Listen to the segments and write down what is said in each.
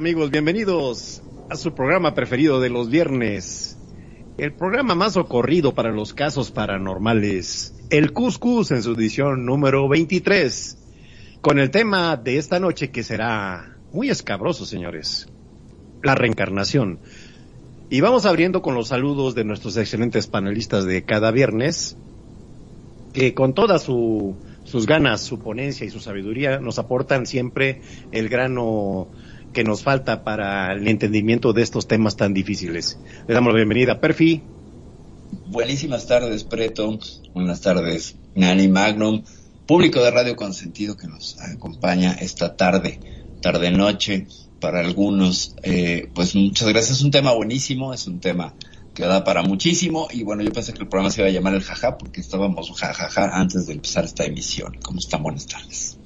amigos, bienvenidos a su programa preferido de los viernes. El programa más ocurrido para los casos paranormales, el Cuscus en su edición número 23, con el tema de esta noche que será muy escabroso, señores, la reencarnación. Y vamos abriendo con los saludos de nuestros excelentes panelistas de cada viernes, que con toda su, sus ganas, su ponencia y su sabiduría nos aportan siempre el grano que nos falta para el entendimiento de estos temas tan difíciles. Le damos la bienvenida Perfi, Buenísimas tardes, Preto. Buenas tardes, Nani Magnum. Público de Radio Consentido que nos acompaña esta tarde, tarde-noche, para algunos. Eh, pues muchas gracias. Es un tema buenísimo, es un tema que da para muchísimo. Y bueno, yo pensé que el programa se iba a llamar el jaja porque estábamos jajaja antes de empezar esta emisión. ¿Cómo están? Buenas tardes.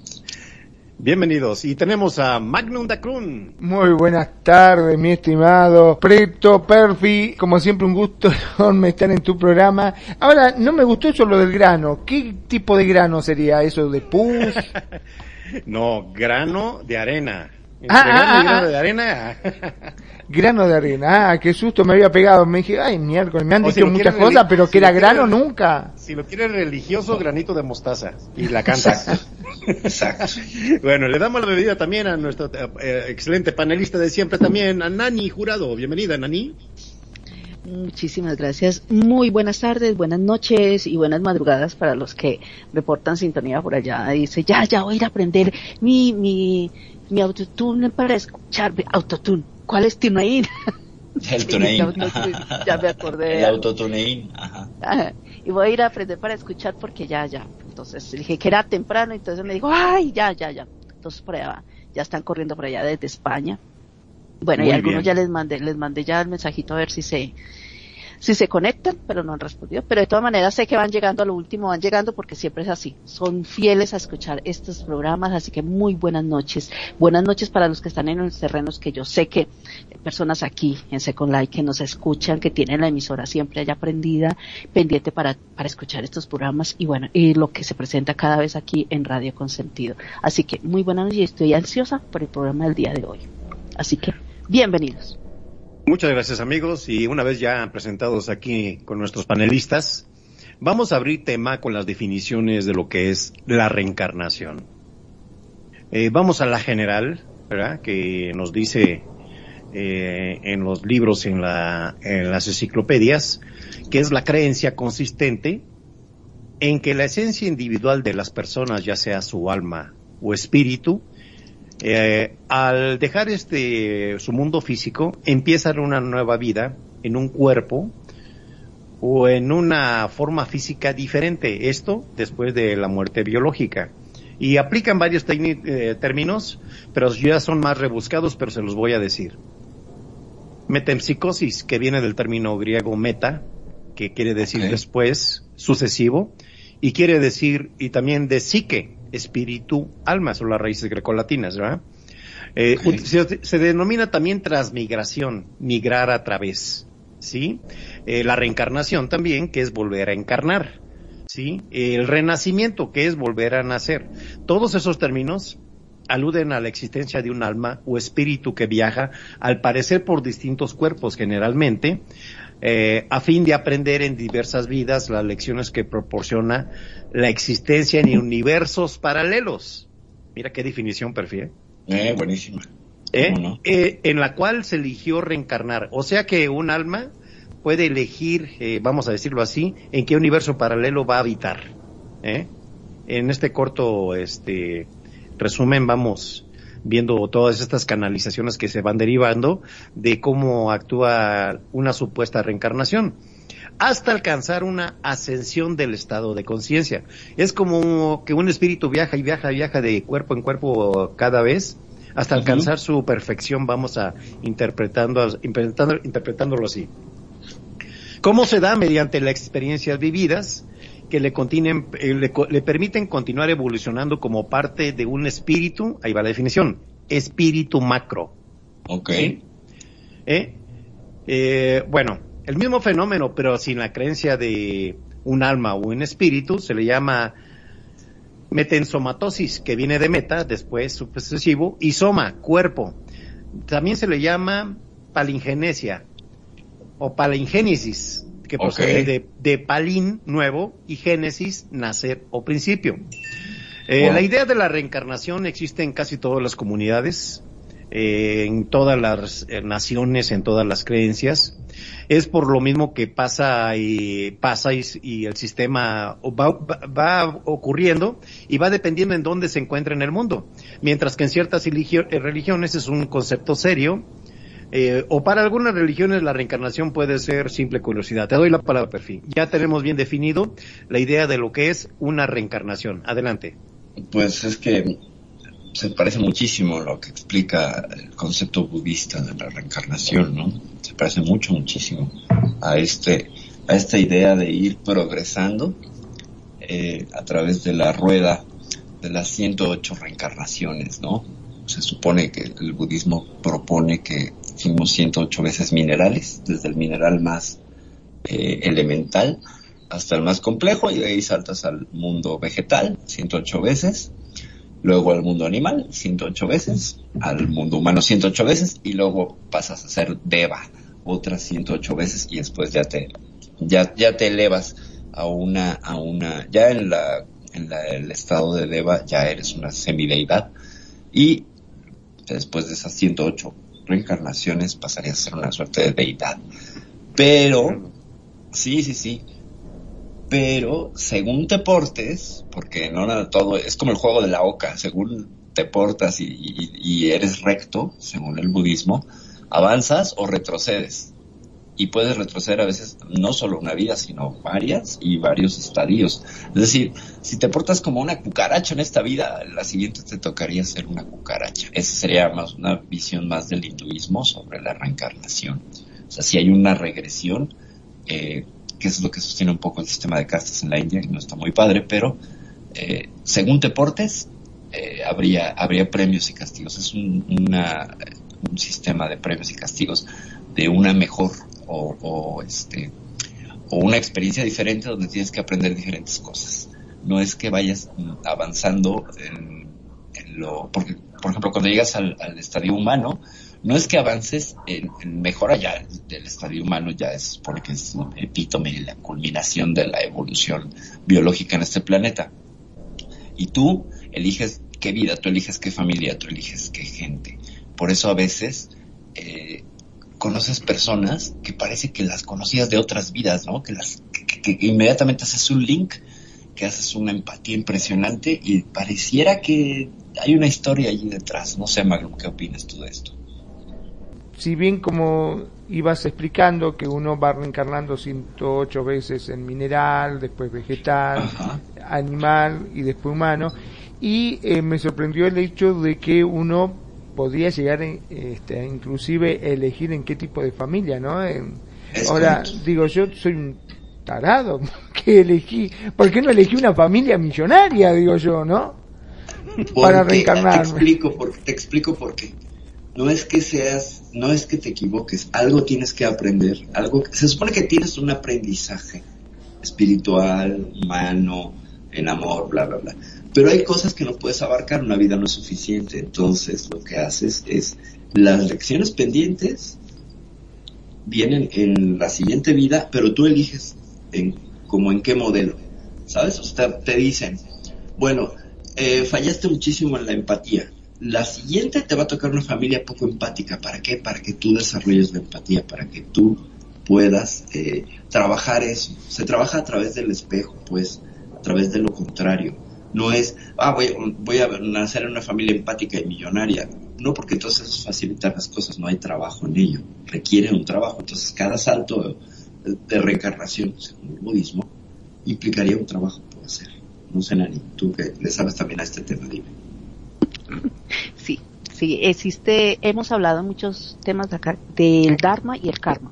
Bienvenidos. Y tenemos a Magnum Dacrun. Muy buenas tardes, mi estimado Preto, Perfi. Como siempre, un gusto enorme estar en tu programa. Ahora, no me gustó eso lo del grano. ¿Qué tipo de grano sería eso? ¿De pus? No, grano de arena. Ah, grano ah, ah. de arena. grano de arena. Ah, qué susto me había pegado. Me dije, ay, miércoles, me han si dicho muchas cosas, pero si que era grano nunca. Si lo quieres religioso, granito de mostaza. Y la canta. Exacto. bueno, le damos la bebida también a nuestro eh, excelente panelista de siempre también, a Nani Jurado. Bienvenida, Nani. Muchísimas gracias. Muy buenas tardes, buenas noches y buenas madrugadas para los que reportan sintonía por allá. Dice, ya, ya voy a ir a aprender mi, mi, mi autotune para escuchar. Autotune. ¿Cuál es Tunein? El tuneín. Ya, me acordé. El autotuneín. Ajá. Ajá. Y voy a ir a aprender para escuchar porque ya, ya. Entonces dije que era temprano, entonces me dijo, ay, ya, ya, ya. Entonces por allá, ya están corriendo por allá desde España. Bueno, Muy y algunos bien. ya les mandé, les mandé ya el mensajito a ver si se, si se conectan, pero no han respondido. Pero de todas maneras sé que van llegando a lo último, van llegando porque siempre es así. Son fieles a escuchar estos programas, así que muy buenas noches. Buenas noches para los que están en los terrenos que yo sé que personas aquí en Second Life que nos escuchan, que tienen la emisora siempre allá prendida, pendiente para, para escuchar estos programas y bueno, y lo que se presenta cada vez aquí en Radio Consentido. Así que muy buenas noches y estoy ansiosa por el programa del día de hoy. Así que, bienvenidos. Muchas gracias amigos y una vez ya presentados aquí con nuestros panelistas, vamos a abrir tema con las definiciones de lo que es la reencarnación. Eh, vamos a la general. Que nos dice eh, en los libros, en, la, en las enciclopedias, que es la creencia consistente en que la esencia individual de las personas, ya sea su alma o espíritu, eh, al dejar este su mundo físico, empiezan una nueva vida en un cuerpo o en una forma física diferente. Esto después de la muerte biológica. Y aplican varios eh, términos, pero ya son más rebuscados, pero se los voy a decir. Metempsicosis, que viene del término griego meta, que quiere decir después, sucesivo, y quiere decir, y también de psique, espíritu, alma, son las raíces grecolatinas, ¿verdad? Eh, se denomina también transmigración, migrar a través, ¿sí? Eh, la reencarnación también, que es volver a encarnar, ¿sí? El renacimiento, que es volver a nacer. Todos esos términos aluden a la existencia de un alma o espíritu que viaja, al parecer por distintos cuerpos generalmente, eh, a fin de aprender en diversas vidas las lecciones que proporciona la existencia en universos paralelos. Mira qué definión perfil. Eh, buenísima. ¿eh? ¿Cómo no? Eh, en la cual se eligió reencarnar. O sea que un alma puede elegir, eh, vamos a decirlo así, en qué universo paralelo va a habitar. ¿eh? En este corto este resumen vamos viendo todas estas canalizaciones que se van derivando de cómo actúa una supuesta reencarnación hasta alcanzar una ascensión del estado de conciencia. Es como que un espíritu viaja y viaja y viaja de cuerpo en cuerpo cada vez hasta alcanzar su perfección, vamos a interpretando, interpretando, interpretándolo así. ¿Cómo se da? Mediante las experiencias vividas que le, continen- eh, le permiten continuar evolucionando como parte de un espíritu, ahí va la definición, espíritu macro. Ok. ¿eh? Eh, bueno, el mismo fenómeno, pero sin la creencia de un alma o un espíritu, se le llama metensomatosis, que viene de meta, después sucesivo, y soma, cuerpo. También se le llama palingenesia o palingénesis, que procede de, de palín, nuevo, y génesis, nacer o principio. Eh, Wow. La idea de la reencarnación existe en casi todas las comunidades, eh, en todas las eh, naciones, en todas las creencias. Es por lo mismo que pasa y pasa y, y el sistema va, ocurriendo y va dependiendo en dónde se encuentra en el mundo. Mientras que en ciertas religio- religiones es un concepto serio, eh, o para algunas religiones la reencarnación puede ser simple curiosidad. Te doy la palabra, perfil. Ya tenemos bien definido la idea de lo que es una reencarnación. Adelante. Pues es que se parece muchísimo lo que explica el concepto budista de la reencarnación, ¿no? Se parece mucho, muchísimo a este, a esta idea de ir progresando eh, a través de la rueda de las 108 reencarnaciones, ¿no? Se supone que el budismo propone que fuimos 108 veces minerales, desde el mineral más eh, elemental hasta el más complejo y de ahí saltas al mundo vegetal 108 veces, luego al mundo animal 108 veces, al mundo humano 108 veces y luego pasas a ser deva otras 108 veces y después ya te ya ya te elevas a una a una ya en la en la- el estado de deva ya eres una semideidad y después de esas 108 reencarnaciones pasarías a ser una suerte de deidad. Pero sí, sí, sí pero según te portes, porque no nada todo, es como el juego de la oca, según te portas y, y- y eres recto, según el budismo, avanzas o retrocedes. Y puedes retroceder a veces no solo una vida, sino varias y varios estadios. Es decir, si te portas como una cucaracha en esta vida, la siguiente te tocaría ser una cucaracha. Esa sería más una visión más del hinduismo sobre la reencarnación. O sea, si hay una regresión, eh, que es lo que sostiene un poco el sistema de castas en la India, y no está muy padre, pero eh, según te portes, eh, habría, habría premios y castigos. Es un, una, un sistema de premios y castigos de una mejor o, este o una experiencia diferente donde tienes que aprender diferentes cosas. No es que vayas avanzando en, lo, porque por ejemplo cuando llegas al, estadio humano, no es que avances en, en mejora ya del estadio humano, ya es supone que es el epítome, la culminación de la evolución biológica en este planeta. Y tú eliges qué vida, tú eliges qué familia, tú eliges qué gente. Por eso a veces eh, conoces personas que parece que las conocías de otras vidas, ¿no? Que las que, que- que inmediatamente haces un link, que haces una empatía impresionante y pareciera que hay una historia allí detrás. No sé, Magnum, ¿qué opinas tú de esto? si bien como ibas explicando que uno va reencarnando 108 veces en mineral, después vegetal, Ajá. animal y después humano, y eh, me sorprendió el hecho de que uno podría llegar en- este, inclusive elegir en qué tipo de familia, ¿no? En- ahora, digo, yo soy un tarado, que elegí, ¿por qué no elegí una familia millonaria, digo yo, ¿no? Para Porque- reencarnar. Te explico, por, te explico por qué. No es que seas, no es que te equivoques, algo tienes que aprender, algo, se supone que tienes un aprendizaje espiritual, humano, en amor, bla, bla, bla. Pero hay cosas que no puedes abarcar, una vida no es suficiente, entonces lo que haces es las lecciones pendientes vienen en la siguiente vida, pero tú eliges en, como en qué modelo, ¿sabes? Te dicen, bueno, eh, fallaste muchísimo en la empatía. La siguiente te va a tocar una familia poco empática. ¿Para qué? Para que tú desarrolles la empatía, para que tú puedas eh, trabajar eso. Se trabaja a través del espejo, pues, a través de lo contrario. No es, ah, voy, voy a nacer en una familia empática y millonaria. No, porque entonces eso facilita las cosas, no hay trabajo en ello. Requiere un trabajo. Entonces, cada salto de reencarnación, según el budismo, implicaría un trabajo por hacer. No sé, Nani, tú que le sabes también a este tema, dime. Sí, sí, existe, hemos hablado muchos temas de acá, del Dharma y el Karma.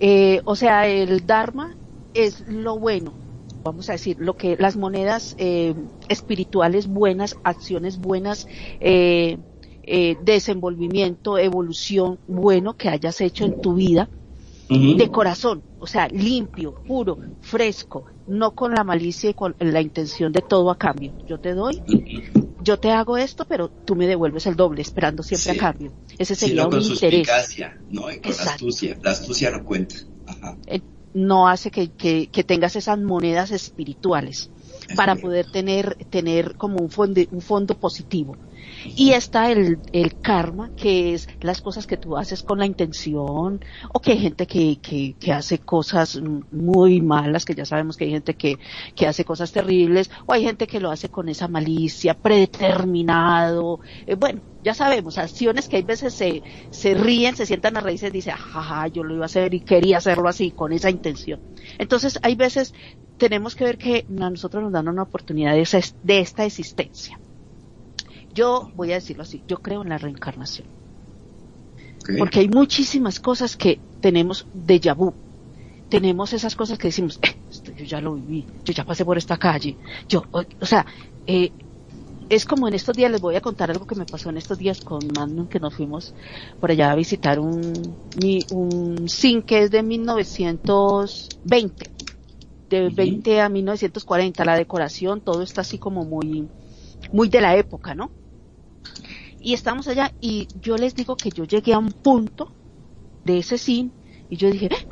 Eh, o sea, el Dharma es lo bueno, vamos a decir, lo que las monedas eh, espirituales buenas, acciones buenas, eh, eh, desenvolvimiento, evolución bueno que hayas hecho en tu vida, de corazón, o sea, limpio, puro, fresco, no con la malicia y con la intención de todo a cambio. Yo te doy, yo te hago esto, pero tú me devuelves el doble, esperando siempre Sí. a cambio. Ese Sí, sería no un con interés. ¿no? Con la astucia. La astucia no cuenta. Ajá. No hace que, que- que tengas esas monedas espirituales para poder tener, tener como un fondo, un fondo positivo. Y está el, karma, que es las cosas que tú haces con la intención, o que hay gente que, que, que hace cosas muy malas, que ya sabemos que hay gente que, que hace cosas terribles, o hay gente que lo hace con esa malicia, predeterminado. Eh, bueno, ya sabemos, acciones que hay veces se, se ríen, se sientan a raíces, dice, jaja, yo lo iba a hacer y quería hacerlo así, con esa intención. Entonces, hay veces tenemos que ver que a nosotros nos dan una oportunidad de, esa- de esta existencia. Yo voy a decirlo así, yo creo en la reencarnación, porque hay muchísimas cosas que tenemos déjà vu. Tenemos esas cosas que decimos, "Eh, esto yo ya lo viví, yo ya pasé por esta calle, yo, o, o sea, eh, es como en estos días, les voy a contar algo que me pasó en estos días con Magnum, que nos fuimos por allá a visitar un, mi- un zinc que es de 1920 de Ujú. 20 a 1940, la decoración, todo está así como muy, muy de la época, ¿no? Y estamos allá y yo les digo que yo llegué a un punto de ese zinc y yo dije, "Eh".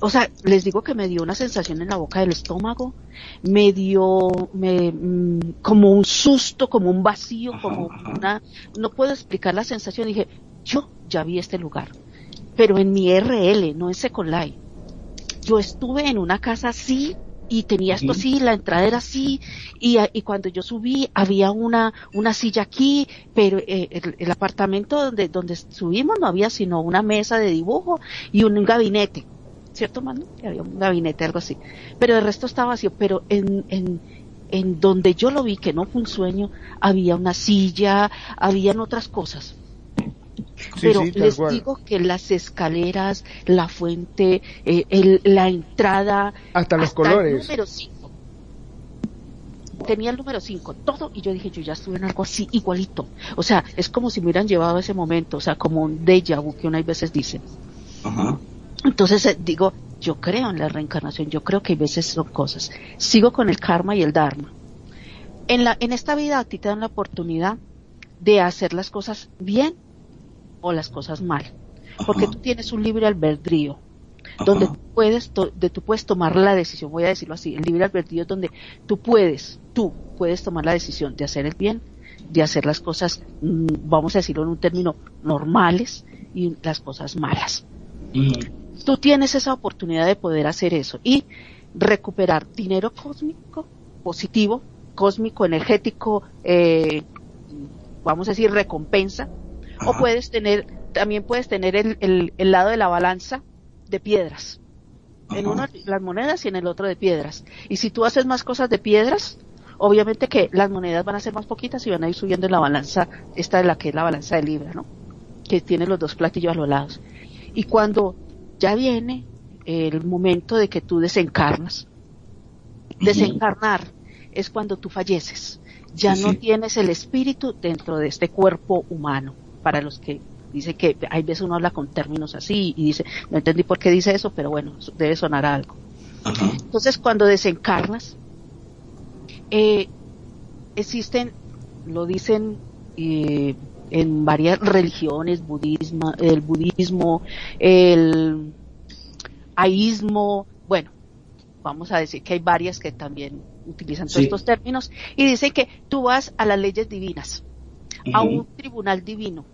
o sea, les digo que me dio una sensación en la boca del estómago, me dio me, mm, como un susto, como un vacío, Ajá, como ajá. una, no puedo explicar la sensación, dije, yo ya vi este lugar, pero en mi RL, no en Second Life yo estuve en una casa así y tenía esto así, la entrada era así y, y cuando yo subí había una una silla aquí, pero eh, el, el apartamento donde donde subimos no había sino una mesa de dibujo y un, gabinete, ¿cierto, Manu? Había un gabinete, algo así. Pero el resto estaba vacío, pero en, en en donde yo lo vi que no fue un sueño, había una silla, habían otras cosas Sí, pero sí, les cual. digo que las escaleras, la fuente, eh, el- la entrada, Hasta los colores. número 5. Tenía el número 5, todo, y yo dije, yo ya estuve en algo así, igualito. O sea, es como si me hubieran llevado a ese momento, o sea, como un déjà vu que una veces dice. Ajá. Entonces eh, digo, yo creo en la reencarnación, yo creo que hay veces son cosas. Sigo con el karma y el dharma. En la, en esta vida a ti te dan la oportunidad de hacer las cosas bien o las cosas mal. Porque Ajá. tú tienes un libre albedrío Ajá. donde tú puedes, de, tú puedes tomar la decisión, voy a decirlo así, el libre albedrío es donde tú puedes, tú puedes tomar la decisión de hacer el bien, de hacer las cosas, mm, vamos a decirlo en un término, normales y las cosas malas. Tú tienes esa oportunidad de poder hacer eso y recuperar dinero cósmico, positivo, cósmico, energético, eh, vamos a decir recompensa, o puedes tener, también puedes tener el, el- el lado de la balanza de piedras. En uno las monedas y en el otro de piedras. Y si tú haces más cosas de piedras, obviamente que las monedas van a ser más poquitas y van a ir subiendo en la balanza, esta es la que es la balanza de libra, ¿no? Que tiene los dos platillos a los lados. Y cuando ya viene el momento de que tú desencarnas, desencarnar es cuando tú falleces. Ya Sí, no sí. tienes el espíritu dentro de este cuerpo humano. Para los que dice que hay veces uno habla con términos así y dice, no entendí por qué dice eso, pero bueno, debe sonar a algo. Ajá. Entonces, cuando desencarnas, eh, existen, lo dicen eh, en varias religiones, budismo, el budismo, el aísmo, bueno, vamos a decir que hay varias que también utilizan todos Sí. estos términos, y dicen que tú vas a las leyes divinas, a un tribunal divino.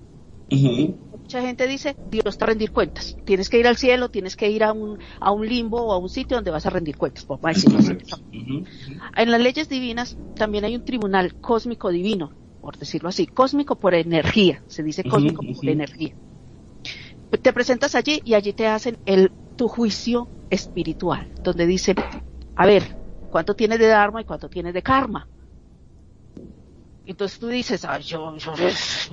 Mucha gente dice, Dios te rendir cuentas. Tienes que ir al cielo, tienes que ir a un, a un limbo o a un sitio donde vas a rendir cuentas, por decirlo así. Ujú. En las leyes divinas también hay un tribunal cósmico divino, por decirlo así, cósmico por energía, se dice cósmico por energía. Te presentas allí y allí te hacen el tu juicio espiritual, donde dicen, a ver, ¿cuánto tienes de dharma y cuánto tienes de karma? Entonces tú dices, ay, yo, yo-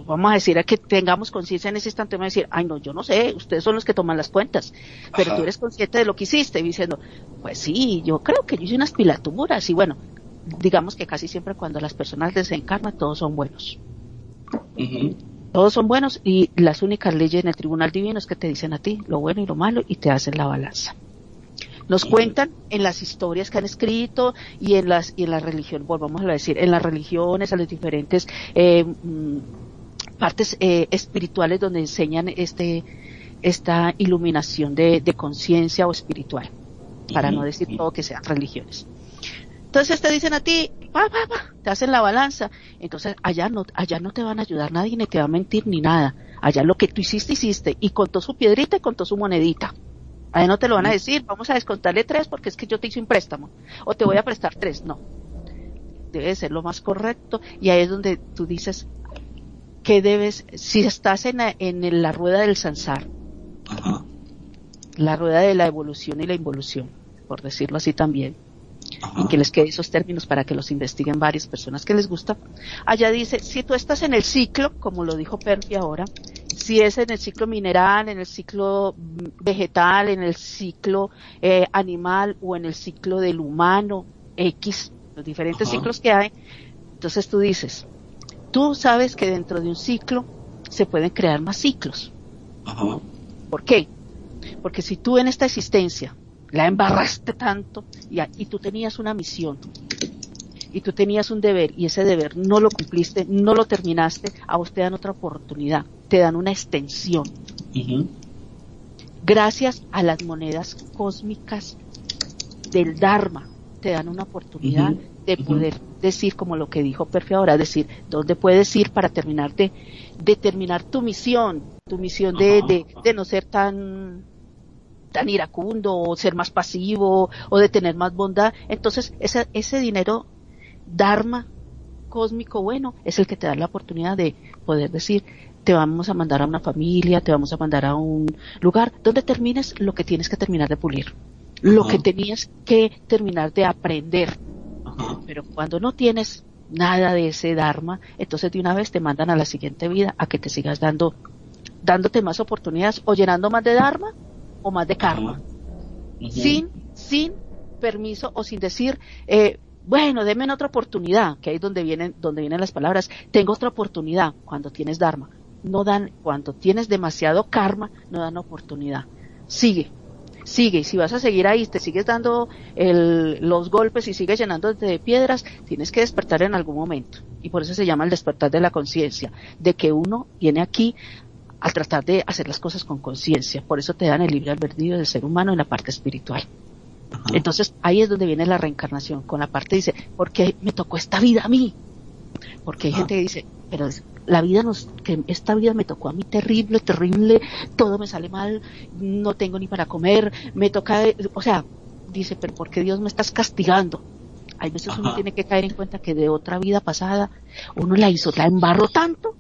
vamos a decir a que tengamos conciencia en ese instante, vamos a decir, ay no, yo no sé, ustedes son los que toman las cuentas, pero Ajá. tú eres consciente de lo que hiciste, y diciendo, pues sí, yo creo que yo hice unas pilaturas, y bueno, digamos que casi siempre cuando las personas desencarnan, todos son buenos. Todos son buenos y las únicas leyes en el tribunal divino es que te dicen a ti lo bueno y lo malo y te hacen la balanza. Nos cuentan en las historias que han escrito y en las y en la religión, volvamos a decir, en las religiones, a las diferentes eh, mm, partes eh, espirituales donde enseñan este esta iluminación de, de conciencia o espiritual, para no decir todo que sean religiones. Entonces te dicen a ti, va, va, va, te hacen la balanza. Entonces allá no, allá no te van a ayudar nadie, ni te va a mentir ni nada. Allá lo que tú hiciste, hiciste. Y contó su piedrita y contó su monedita. Allá no te lo van a decir, vamos a descontarle tres porque es que yo te hice un préstamo. O te voy a prestar tres. No. Debe ser lo más correcto. Y ahí es donde tú dices que debes, si estás en la, en la rueda del sansar, Ajá. la rueda de la evolución y la involución, por decirlo así también, Ajá. y que les quede esos términos para que los investiguen varias personas que les gusta. Allá dice, si tú estás en el ciclo, como lo dijo Perfi ahora, si es en el ciclo mineral, en el ciclo mm, vegetal, en el ciclo eh, animal o en el ciclo del humano, X, los diferentes Ajá. ciclos que hay, entonces tú dices, tú sabes que dentro de un ciclo se pueden crear más ciclos. Ajá. ¿Por qué? Porque si tú en esta existencia la embarraste tanto y, y tú tenías una misión y tú tenías un deber y ese deber no lo cumpliste, no lo terminaste, a vos te dan otra oportunidad, te dan una extensión. Gracias a las monedas cósmicas del Dharma, te dan una oportunidad de poder decir como lo que dijo Perfi ahora, decir dónde puedes ir para terminar de, de terminar tu misión, tu misión de, de, de no ser tan tan iracundo o ser más pasivo o de tener más bondad. Entonces, ese, ese dinero Dharma cósmico bueno es el que te da la oportunidad de poder decir, te vamos a mandar a una familia, te vamos a mandar a un lugar donde termines lo que tienes que terminar de pulir, lo Ajá. que tenías que terminar de aprender. Ajá. Pero cuando no tienes nada de ese Dharma, entonces de una vez te mandan a la siguiente vida a que te sigas dando, dándote más oportunidades o llenando más de Dharma o más de karma sin, sin permiso o sin decir, eh, bueno, denme otra oportunidad, que ahí es donde vienen, donde vienen las palabras, tengo otra oportunidad cuando tienes Dharma. No dan, cuando tienes demasiado karma, no dan oportunidad. Sigue, sigue, y si vas a seguir ahí, te sigues dando el, los golpes y sigues llenándote de piedras, tienes que despertar en algún momento. Y por eso se llama el despertar de la conciencia, de que uno viene aquí a tratar de hacer las cosas con conciencia. Por eso te dan el libre albedrío del ser humano en la parte espiritual. Ajá. Entonces ahí es donde viene la reencarnación, con la parte dice, ¿por qué me tocó esta vida a mí? Porque hay Ajá. gente que dice, pero es- la vida nos, que esta vida me tocó a mí terrible, terrible, todo me sale mal, no tengo ni para comer, me toca, o sea, dice, pero ¿por qué Dios me estás castigando? Hay veces uno tiene que caer en cuenta que de otra vida pasada uno la hizo, la embarró tanto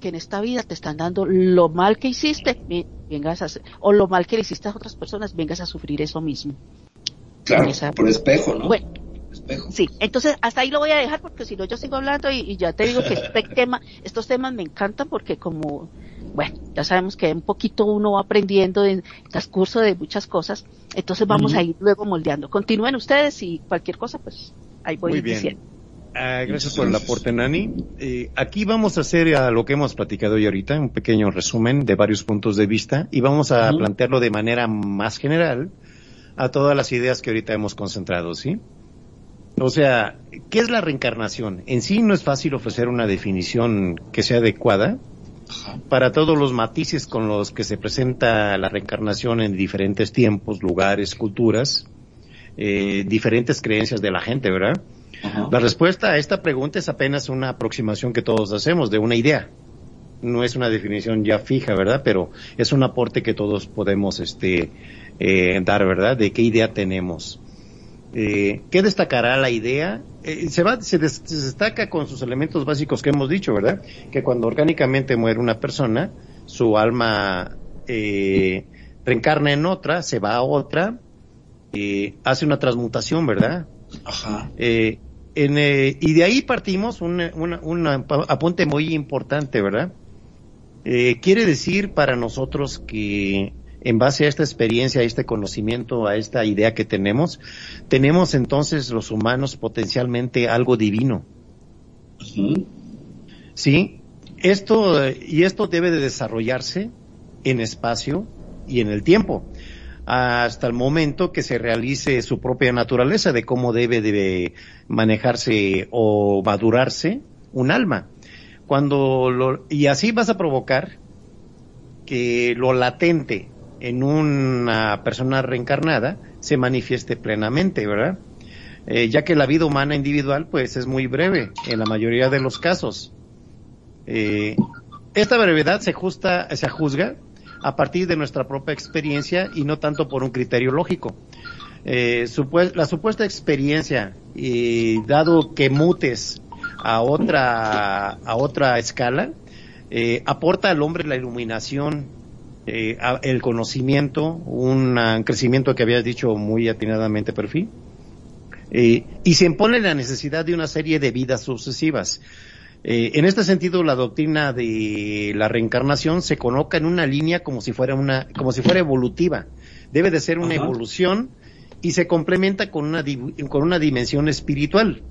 que en esta vida te están dando lo mal que hiciste, ve- vengas a, o lo mal que le hiciste a otras personas, vengas a sufrir eso mismo. Claro, Esa- por espejo, ¿no? Bueno, Espejo. Sí, entonces hasta ahí lo voy a dejar porque si no yo sigo hablando y, y ya te digo que este tema, estos temas me encantan porque como, bueno, ya sabemos que un poquito uno va aprendiendo en el transcurso de muchas cosas, entonces vamos Ujú. a ir luego moldeando. Continúen ustedes y cualquier cosa, pues ahí voy Muy bien. diciendo. Ah, gracias por el aporte, Nani. Eh, aquí vamos a hacer a lo que hemos platicado hoy ahorita, un pequeño resumen de varios puntos de vista y vamos a plantearlo de manera más general a todas las ideas que ahorita hemos concentrado, ¿sí? O sea, ¿qué es la reencarnación? En sí no es fácil ofrecer una definición que sea adecuada, para todos los matices con los que se presenta la reencarnación en diferentes tiempos, lugares, culturas, eh, diferentes creencias de la gente, ¿verdad? Ajá. La respuesta a esta pregunta es apenas una aproximación que todos hacemos de una idea. No es una definición ya fija, ¿verdad? Pero es un aporte que todos podemos este, eh, dar, ¿verdad? De qué idea tenemos. Eh, ¿Qué destacará la idea? Eh, se, va, se, des- se destaca con sus elementos básicos que hemos dicho, ¿verdad? Que cuando orgánicamente muere una persona, su alma eh, reencarna en otra, se va a otra, eh, hace una transmutación, ¿verdad? Ajá. En, y de ahí partimos un, una- apunte muy importante, ¿verdad? Quiere decir para nosotros que en base a esta experiencia, a este conocimiento, a esta idea que tenemos, tenemos entonces los humanos potencialmente algo divino, Ujú. ¿sí? Esto, y esto debe de desarrollarse en espacio y en el tiempo, hasta el momento que se realice su propia naturaleza de cómo debe de manejarse o madurarse un alma. Cuando lo, y así vas a provocar que lo latente en una persona reencarnada se manifieste plenamente, ¿verdad? Eh, ya que la vida humana individual pues es muy breve en la mayoría de los casos. Eh, esta brevedad se, justa, se juzga a partir de nuestra propia experiencia y no tanto por un criterio lógico. Eh, la supuesta experiencia, y dado que mutes a otra, a otra escala, aporta al hombre la iluminación, eh, el conocimiento, un ah, crecimiento que habías dicho muy atinadamente, perfil. Eh, y se impone la necesidad de una serie de vidas sucesivas. Eh, en este sentido, la doctrina de la reencarnación se coloca en una línea como si fuera una, como si fuera evolutiva. Debe de ser una Ajá. evolución y se complementa con una, con una dimensión espiritual.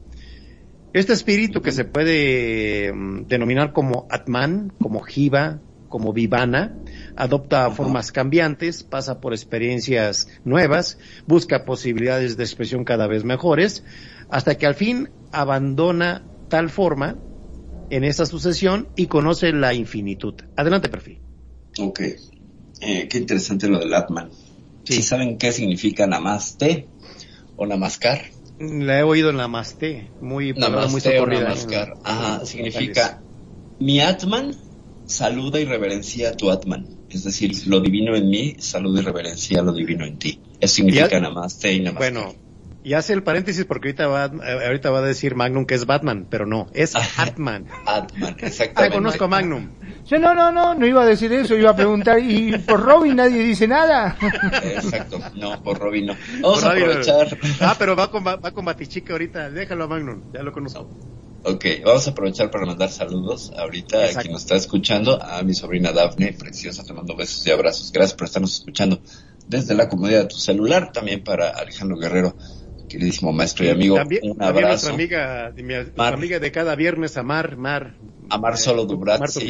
Este espíritu que se puede mm, denominar como Atman, como Jiva, como Vivana, adopta formas cambiantes, pasa por experiencias nuevas, busca posibilidades de expresión cada vez mejores, hasta que al fin abandona tal forma en esa sucesión y conoce la infinitud. Adelante, perfil. Ok. Eh, qué interesante lo del Atman. Sí. ¿Sí saben qué significa Namaste o Namaskar? La he oído en la Masté, muy, muy Namaste o socorrida. Namaskar. Ajá, significa mi Atman saluda y reverencia a tu Atman. Es decir, lo divino en mí saluda y reverencia a lo divino en ti. Eso significa Namaste y Namaskar. Bueno, y hace el paréntesis porque ahorita va, eh, ahorita va a decir Magnum que es Batman, pero no, es Ajá. Atman. Atman, Ah, exactamente. conozco a Magnum. Yo no, no, no, no iba a decir eso, iba a preguntar, ¿y por Robin nadie dice nada? Exacto, no, por Robin no. Vamos Por a aprovechar. Ah, pero va con, va con Batichica ahorita, déjalo a Magnum, ya lo conozco. Ok, vamos a aprovechar para mandar saludos ahorita a Exacto. quien nos está escuchando, a mi sobrina Dafne, preciosa, te mando besos y abrazos. Gracias por estarnos escuchando desde la comodidad de tu celular, también para Alejandro Guerrero, queridísimo maestro y amigo, también, un también nuestra abrazo. amiga, de mi- nuestra amiga de cada viernes, a Mar, Mar. A Mar eh, Solo Dubrat, Mar sí.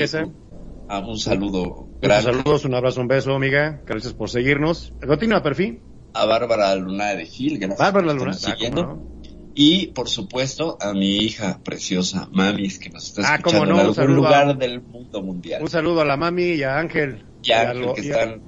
A un saludo Muchos grande. saludos, un abrazo, un beso, amiga. Gracias por seguirnos. Continúa, perfil. A Bárbara Luna de Gil, gracias Bárbara por Luna. Ah, siguiendo. no. Y, por supuesto, a mi hija preciosa, Mamis, que nos está Ah, escuchando no, en algún lugar a- del mundo mundial. Un saludo a la mami y a Ángel. Y a lo- que y a- están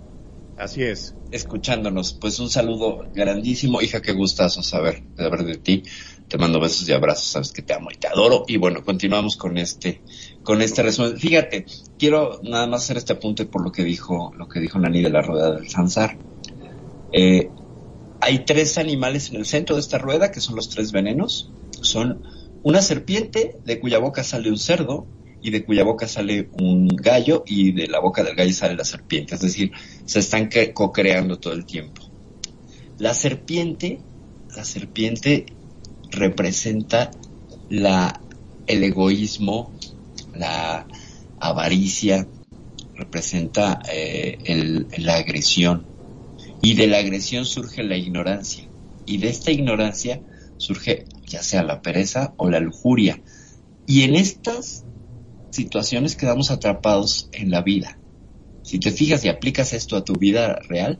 Así es. escuchándonos. Pues un saludo grandísimo, hija, qué gustazo saber, saber de ti. Te mando besos y abrazos, sabes que te amo y te adoro. Y bueno, continuamos con este, con este resumen. Fíjate, quiero nada más hacer este apunte por lo que dijo, lo que dijo Nani de la rueda del Sansar. Eh, hay tres animales en el centro de esta rueda, que son los tres venenos. Son una serpiente, de cuya boca sale un cerdo, y de cuya boca sale un gallo, y de la boca del gallo sale la serpiente. Es decir, se están cre- co-creando todo el tiempo. La serpiente, la serpiente representa la, el egoísmo, la avaricia, representa eh, el- la agresión. Y de la agresión surge la ignorancia. Y de esta ignorancia surge ya sea la pereza o la lujuria. Y en estas situaciones quedamos atrapados en la vida. Si te fijas y aplicas esto a tu vida real,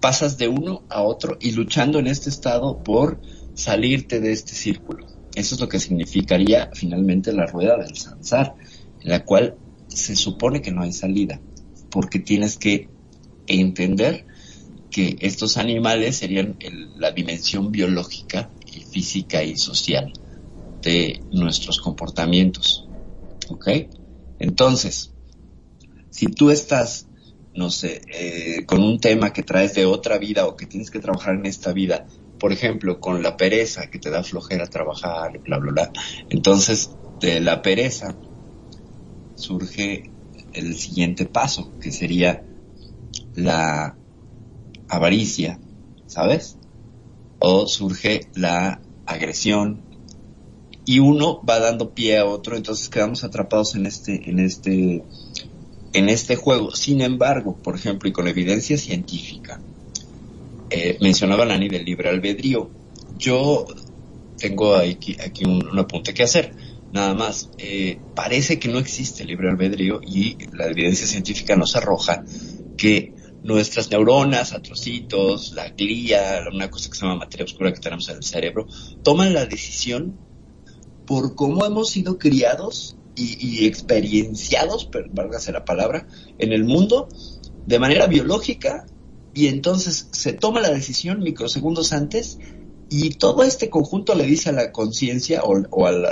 pasas de uno a otro y luchando en este estado por salirte de este círculo. Eso es lo que significaría finalmente la rueda del sansar, en la cual se supone que no hay salida, porque tienes que entender que estos animales serían la dimensión biológica y física y social de nuestros comportamientos. ¿Ok? Entonces, si tú estás, no sé, eh, con un tema que traes de otra vida o que tienes que trabajar en esta vida, por ejemplo, con la pereza que te da flojera trabajar, bla, bla, bla, entonces de la pereza surge el siguiente paso, que sería la avaricia, ¿sabes? O surge la agresión y uno va dando pie a otro, entonces quedamos atrapados en este, en este, en este juego. Sin embargo, por ejemplo, y con evidencia científica, eh, mencionaba Lani del libre albedrío. Yo tengo aquí, aquí un, apunte que hacer. Nada más, eh, parece que no existe libre albedrío y la evidencia científica nos arroja que nuestras neuronas, atrocitos, la glía, una cosa que se llama materia oscura que tenemos en el cerebro, toman la decisión por cómo hemos sido criados y, experienciados, válgase la palabra, en el mundo de manera biológica y entonces se toma la decisión microsegundos antes y todo este conjunto le dice a la conciencia o, o, al,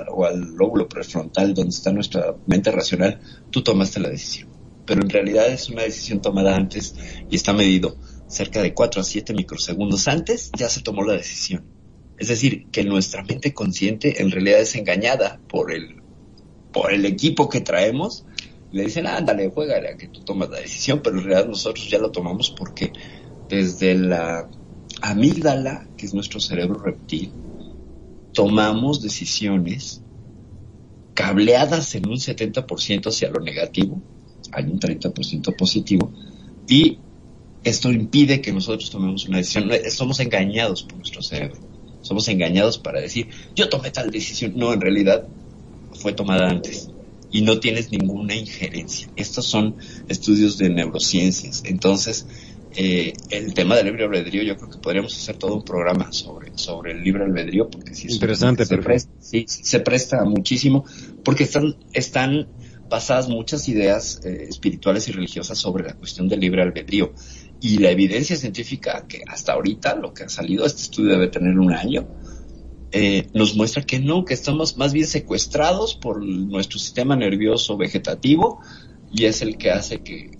lóbulo prefrontal donde está nuestra mente racional, tú tomaste la decisión. Pero en realidad es una decisión tomada antes y está medido cerca de 4 a 7 microsegundos antes, ya se tomó la decisión. Es decir, que nuestra mente consciente en realidad es engañada por el, por el equipo que traemos. Le dicen, ándale, juega a que tú tomas la decisión, pero en realidad nosotros ya lo tomamos porque desde la amígdala, que es nuestro cerebro reptil, tomamos decisiones cableadas en un 70% hacia lo negativo, hay un 30% positivo, y esto impide que nosotros tomemos una decisión. Somos engañados por nuestro cerebro somos engañados para decir, yo tomé tal decisión. No, en realidad fue tomada antes y no tienes ninguna injerencia. Estos son estudios de neurociencias. Entonces, eh, el tema del libre albedrío, yo creo que podríamos hacer todo un programa sobre, sobre el libre albedrío, porque sí, Interesante, se, presta, sí, se presta muchísimo, porque están, están basadas muchas ideas eh, espirituales y religiosas sobre la cuestión del libre albedrío. Y la evidencia científica que hasta ahorita, lo que ha salido, este estudio debe tener un año, eh, nos muestra que no, que estamos más bien secuestrados por nuestro sistema nervioso vegetativo y es el que hace que,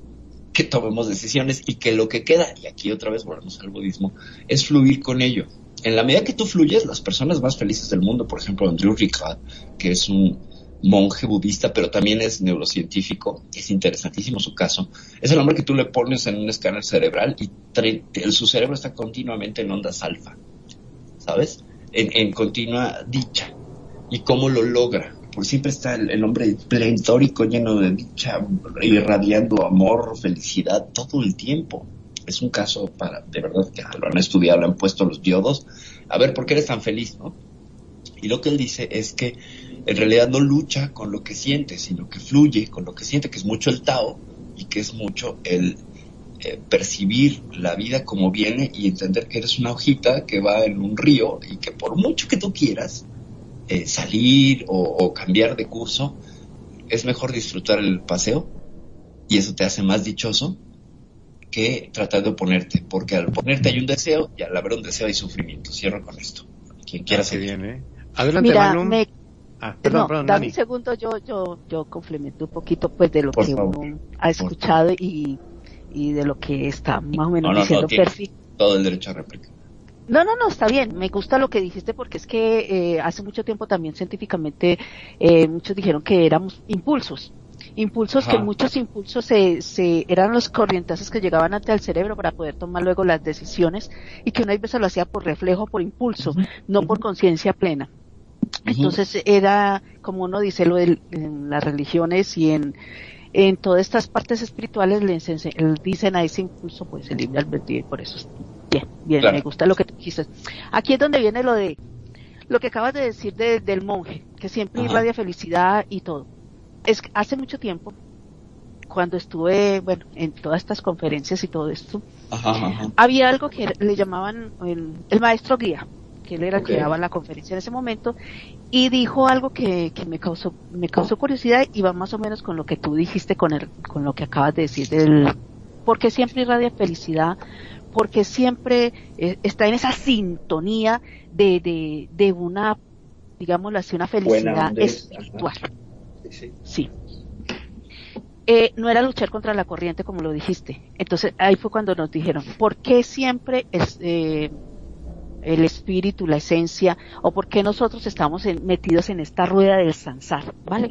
que tomemos decisiones y que lo que queda, y aquí otra vez volvemos al budismo, es fluir con ello. En la medida que tú fluyes, las personas más felices del mundo, por ejemplo, Andrew Ricard, que es un monje budista, pero también es neurocientífico, es interesantísimo su caso. Es el hombre que tú le pones en un escáner cerebral y su cerebro está continuamente en ondas alfa, ¿sabes? En, continua dicha. ¿Y cómo lo logra? Porque siempre está el, hombre plentórico, lleno de dicha, irradiando amor, felicidad todo el tiempo. Es un caso para, de verdad, que lo han estudiado, le han puesto los diodos. A ver, ¿por qué eres tan feliz, no? Y lo que él dice es que en realidad no lucha con lo que siente, sino que fluye con lo que siente, que es mucho el Tao y que es mucho el eh, percibir la vida como viene y entender que eres una hojita que va en un río y que por mucho que tú quieras eh, salir o, cambiar de curso, es mejor disfrutar el paseo y eso te hace más dichoso que tratar de oponerte, porque al ponerte hay un deseo y al haber un deseo hay sufrimiento. Cierro con esto. Quien quiera ah, seguir. Bien, ¿eh? Adelante, Mira, Ah, no, dame un segundo, yo, yo, yo complemento un poquito pues de lo que uno ha escuchado y, y de lo que está más o menos diciendo Perfi. Todo el derecho a réplica. No, no, no, está bien. Me gusta lo que dijiste porque es que eh, hace mucho tiempo también científicamente eh, muchos dijeron que éramos impulsos. Impulsos que muchos impulsos se, se, eran los corrientazos que llegaban ante el cerebro para poder tomar luego las decisiones y que una vez lo hacía por reflejo, por impulso, no por conciencia plena. Entonces era, como uno dice, lo de en las religiones y en, en todas estas partes espirituales le dicen a ese impulso pues el libre albedrío y por eso bien, bien, me gusta lo que tú dijiste. Aquí es donde viene lo de lo que acabas de decir del monje, que siempre irradia felicidad y todo. Es hace mucho tiempo, cuando estuve, bueno, en todas estas conferencias y todo esto, había algo que le llamaban el, el maestro guía que él era el Ok. que daba la conferencia en ese momento, y dijo algo que, que me causó, me causó curiosidad y va más o menos con lo que tú dijiste con el, con lo que acabas de decir del, porque siempre irradia felicidad, porque siempre eh, está en esa sintonía de, de, de una, digámoslo así, una Buena felicidad onda, espiritual. Sí, sí. Sí. Eh, no era luchar contra la corriente como lo dijiste. Entonces ahí fue cuando nos dijeron, ¿por qué siempre es, eh, el espíritu, la esencia, o por qué nosotros estamos en- metidos en esta rueda del sansar? ¿Vale?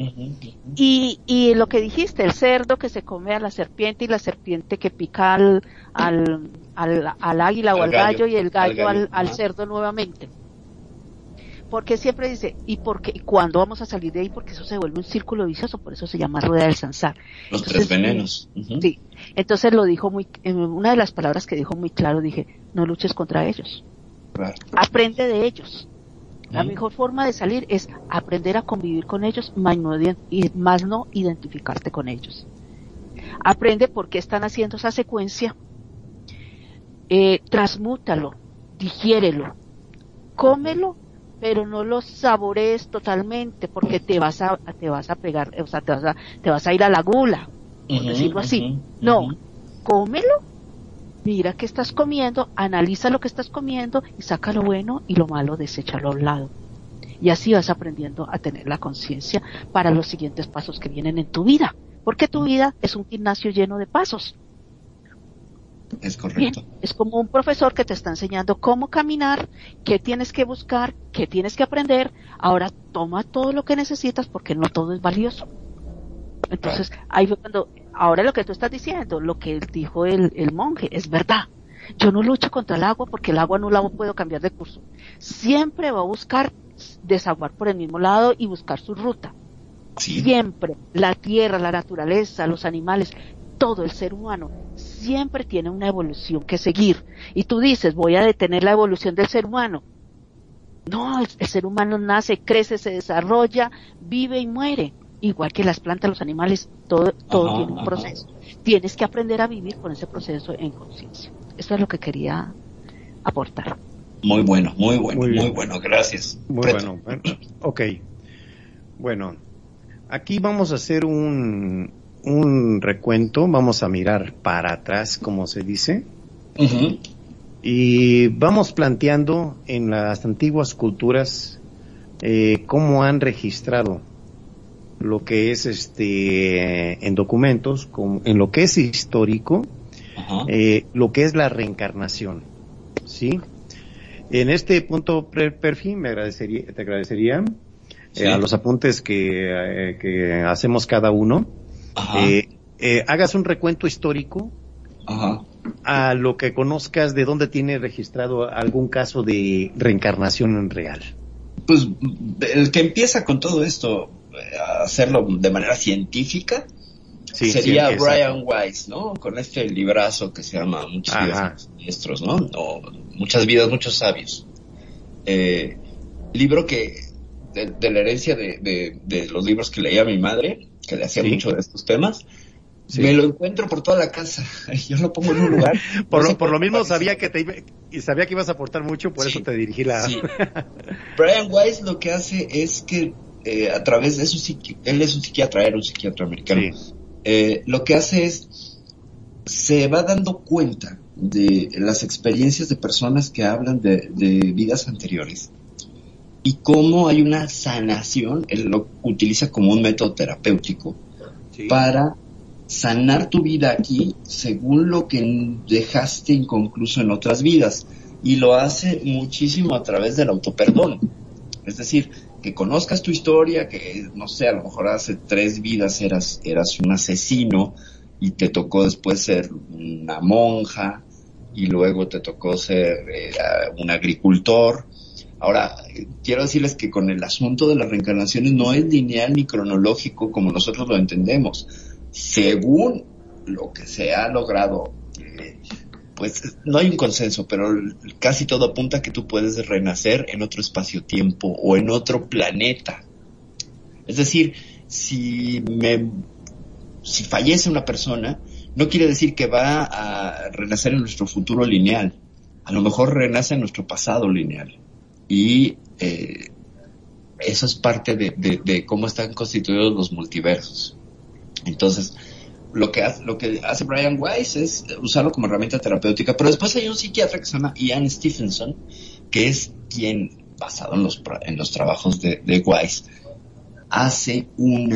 Y, y lo que dijiste, el cerdo que se come a la serpiente y la serpiente que pica al, al, al, al águila o Al al gallo, gallo, y el al gallo al, gallo, cerdo nuevamente. Porque siempre dice, ¿y por qué? ¿Y cuándo vamos a salir de ahí? Porque eso se vuelve un círculo vicioso, por eso se llama rueda del sansar. Los Entonces, tres venenos. Sí. Entonces lo dijo muy, en una de las palabras que dijo muy claro, dije, no luches contra ellos. Aprende de ellos. La mejor forma de salir es aprender a convivir con ellos, más no, más no identificarte con ellos. Aprende por qué están haciendo esa secuencia, eh, transmútalo, digiérelo, cómelo, pero no lo saborees totalmente porque te vas a, te vas a pegar, o sea, te vas a, te vas a ir a la gula, por Ujú, decirlo así. No, cómelo, mira qué estás comiendo, analiza lo que estás comiendo y saca lo bueno y lo malo, deséchalo a un lado. Y así vas aprendiendo a tener la conciencia para los siguientes pasos que vienen en tu vida. Porque tu vida es un gimnasio lleno de pasos. Es Bien, correcto. es como un profesor que te está enseñando cómo caminar, qué tienes que buscar, qué tienes que aprender. Ahora toma todo lo que necesitas porque no todo es valioso. Entonces, ahí fue cuando, ahora lo que tú estás diciendo, lo que dijo el, el monje, es verdad. Yo no lucho contra el agua porque el agua no la puedo cambiar de curso. Siempre va a buscar desaguar por el mismo lado y buscar su ruta. Sí. Siempre, la tierra, la naturaleza, los animales, todo el ser humano, siempre tiene una evolución que seguir. Y tú dices, voy a detener la evolución del ser humano. No, el, el ser humano nace, crece, se desarrolla, vive y muere. Igual que las plantas, los animales, todo, todo Ajá, tiene un ajá. proceso. Tienes que aprender a vivir con ese proceso en conciencia. Eso es lo que quería aportar. Muy bueno, muy bueno, Muy bueno. Gracias. Muy Preto. bueno. Ok. Bueno, aquí vamos a hacer un, un recuento. Vamos a mirar para atrás, como se dice. Y vamos planteando en las antiguas culturas eh, cómo han registrado lo que es este en documentos, con- en lo que es histórico, eh, lo que es la reencarnación, ¿sí? En este punto, Per- Perfi, me agradecería, te agradecería eh, a los apuntes que, eh, que hacemos cada uno, hagas un recuento histórico Ajá. a lo que conozcas de dónde tiene registrado algún caso de reencarnación en real. Pues el que empieza con todo esto hacerlo de manera científica Sí, sería sí. Brian Weiss, ¿no? Con este librazo que se llama Muchas Ajá. vidas, muchos maestros, ¿no? O Muchas vidas, muchos sabios. Eh, libro que de, de la herencia de, de- de los libros que leía mi madre, que le hacía Sí. mucho de estos temas, Sí. me lo encuentro por toda la casa. Yo lo pongo en un lugar. Por No lo, por lo mismo parece. sabía que te iba, y sabía que ibas a aportar mucho, por Sí, eso te dirigí la. sí. Brian Weiss lo que hace es que eh, a través de su psiqui- él es un psiquiatra, era un psiquiatra americano. Sí. Eh, lo que hace es se va dando cuenta de las experiencias de personas que hablan de, de vidas anteriores y cómo hay una sanación, él lo utiliza como un método terapéutico Sí. para sanar tu vida aquí según lo que dejaste inconcluso en otras vidas. Y lo hace muchísimo a través del autoperdón. Es decir, que conozcas tu historia, que no sé, a lo mejor hace tres vidas eras, eras un asesino y te tocó después ser una monja y luego te tocó ser un agricultor. Ahora, quiero decirles que con el asunto de las reencarnaciones no es lineal ni cronológico como nosotros lo entendemos. Según lo que se ha logrado, eh, pues no hay un consenso, pero casi todo apunta a que tú puedes renacer en otro espacio-tiempo o en otro planeta. Es decir, si me, si fallece una persona, no quiere decir que va a renacer en nuestro futuro lineal. A lo mejor renace en nuestro pasado lineal. y eh, eso es parte de, cómo están constituidos los multiversos. Entonces, lo que, hace, lo que hace Brian Weiss es usarlo como herramienta terapéutica, pero después hay un psiquiatra que se llama Ian Stephenson, que es quien, basado en los, en los trabajos de, de Weiss, hace un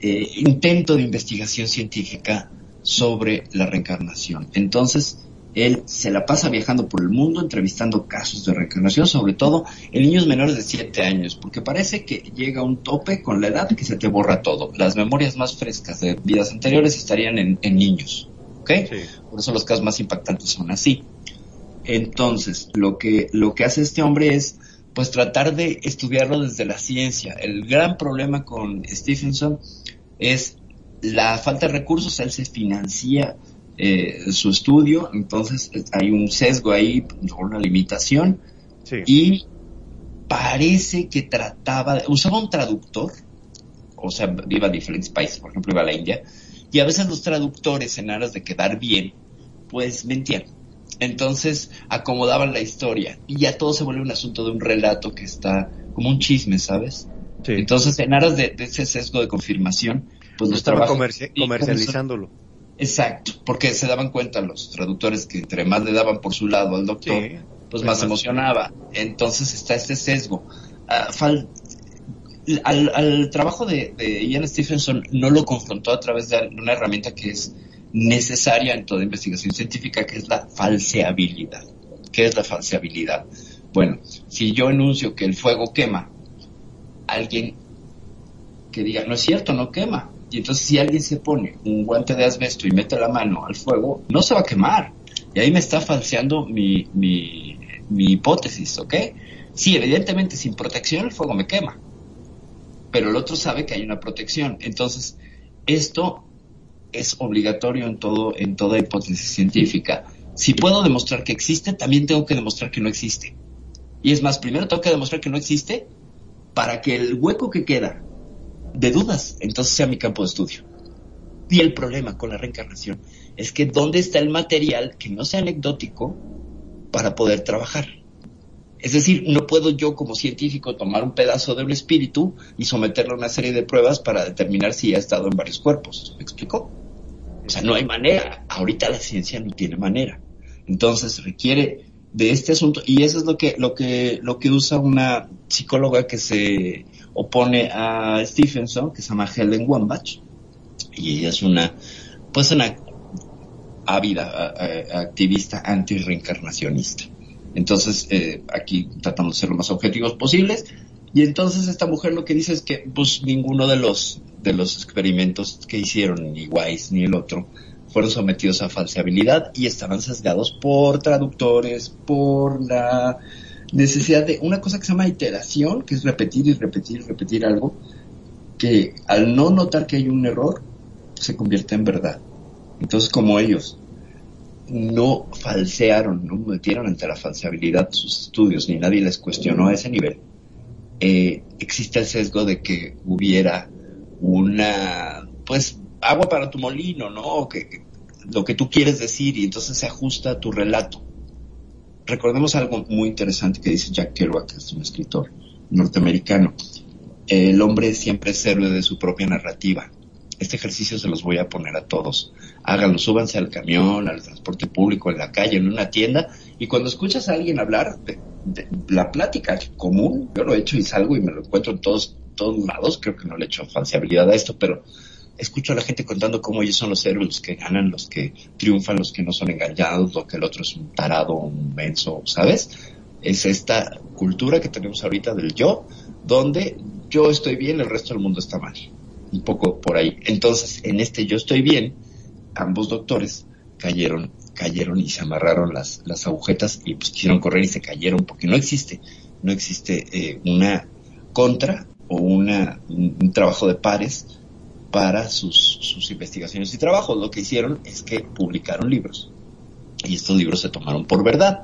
eh, intento de investigación científica sobre la reencarnación. Entonces, él se la pasa viajando por el mundo entrevistando casos de reencarnación, sobre todo en niños menores de 7 años, porque parece que llega un tope con la edad que se te borra todo. Las memorias más frescas de vidas anteriores estarían en, niños, ¿ok? Por eso los casos más impactantes son así. Entonces, lo que, lo que hace este hombre es pues tratar de estudiarlo desde la ciencia. El gran problema con Stephenson es la falta de recursos, él se financia eh, su estudio, entonces hay un sesgo ahí, una limitación, y parece que trataba, usaba un traductor, o sea, iba a diferentes países, por ejemplo, iba a la India, y a veces los traductores, en aras de quedar bien, pues mentían. Entonces acomodaban la historia y ya todo se vuelve un asunto de un relato que está como un chisme, ¿sabes? Entonces, en aras de, ese sesgo de confirmación, pues los Estaba comercializándolo. Exacto, porque se daban cuenta los traductores que entre más le daban por su lado al doctor, pues más emocionaba. Entonces está este sesgo. Ah, al, trabajo de, Ian Stephenson no lo confrontó a través de una herramienta que es necesaria en toda investigación científica, que es la falseabilidad. ¿Qué es la falseabilidad? Bueno, si yo enuncio que el fuego quema, alguien que diga, no es cierto, no quema, y entonces si alguien se pone un guante de asbesto y mete la mano al fuego, no se va a quemar. Y ahí me está falseando mi, mi, hipótesis, ¿ok? Sí, evidentemente sin protección el fuego me quema. Pero el otro sabe que hay una protección. Entonces, esto es obligatorio en todo, en toda hipótesis científica. Si puedo demostrar que existe, también tengo que demostrar que no existe. Y es más, primero tengo que demostrar que no existe para que el hueco que queda de dudas, entonces sea mi campo de estudio. Y el problema con la reencarnación es que dónde está el material que no sea anecdótico para poder trabajar. Es decir, no puedo yo como científico tomar un pedazo de un espíritu y someterlo a una serie de pruebas para determinar si ha estado en varios cuerpos. ¿Me explico? O sea, no hay manera. Ahorita la ciencia no tiene manera. Entonces requiere de este asunto y eso es lo que lo que lo que usa una psicóloga que se opone a Stephenson, que se llama Helen Wambach, y ella es una, pues una ávida activista anti-reencarnacionista. Entonces, eh, aquí tratamos de ser lo más objetivos posibles, y entonces esta mujer lo que dice es que, pues, ninguno de los, de los experimentos que hicieron, ni Weiss ni el otro, fueron sometidos a falseabilidad y estaban sesgados por traductores, por la necesidad de una cosa que se llama iteración, que es repetir y repetir y repetir algo, que al no notar que hay un error, se convierte en verdad. Entonces, como ellos no falsearon, no metieron ante la falseabilidad sus estudios, ni nadie les cuestionó a ese nivel, eh, existe el sesgo de que hubiera una, pues, agua para tu molino, ¿no? que, lo que tú quieres decir y entonces se ajusta a tu relato recordemos algo muy interesante que dice Jack Kerouac, que es un escritor norteamericano. El hombre siempre es héroe de su propia narrativa. Este ejercicio se los voy a poner a todos. Háganlo, súbanse al camión, al transporte público, en la calle, en una tienda, y cuando escuchas a alguien hablar de, la plática común, yo lo he hecho y salgo y me lo encuentro en todos, todos lados, creo que no le he hecho falseabilidad a esto, pero escucho a la gente contando cómo ellos son los héroes, los que ganan, los que triunfan, los que no son engañados, lo que el otro es un tarado, un menso, ¿sabes? Es esta cultura que tenemos ahorita del yo, donde yo estoy bien, el resto del mundo está mal. Un poco por ahí. Entonces, en este yo estoy bien, ambos doctores cayeron, cayeron y se amarraron las, las agujetas y pues quisieron correr y se cayeron porque no existe, no existe eh, una contra o una, un trabajo de pares para sus, investigaciones y trabajos. Lo que hicieron es que publicaron libros. Y estos libros se tomaron por verdad.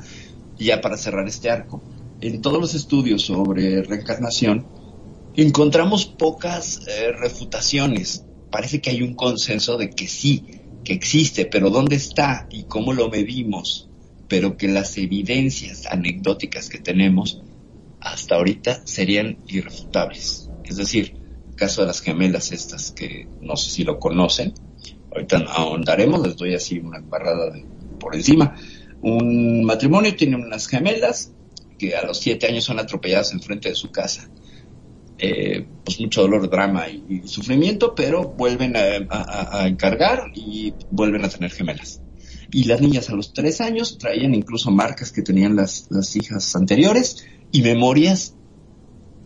ya para cerrar este arco, en todos los estudios sobre reencarnación, encontramos pocas eh, refutaciones. Parece que hay un consenso de que sí, que existe, pero ¿dónde está y cómo lo medimos? Pero que las evidencias anecdóticas que tenemos hasta ahorita serían irrefutables. Es decir, caso de las gemelas estas, que no sé si lo conocen, ahorita ahondaremos, les doy así una embarrada de, por encima. Un matrimonio tiene unas gemelas que a los siete años son atropelladas enfrente de su casa. Eh, pues mucho dolor, drama y, sufrimiento, pero vuelven a, encargar y vuelven a tener gemelas. Y las niñas a los tres años traían incluso marcas que tenían las, las hijas anteriores y memorias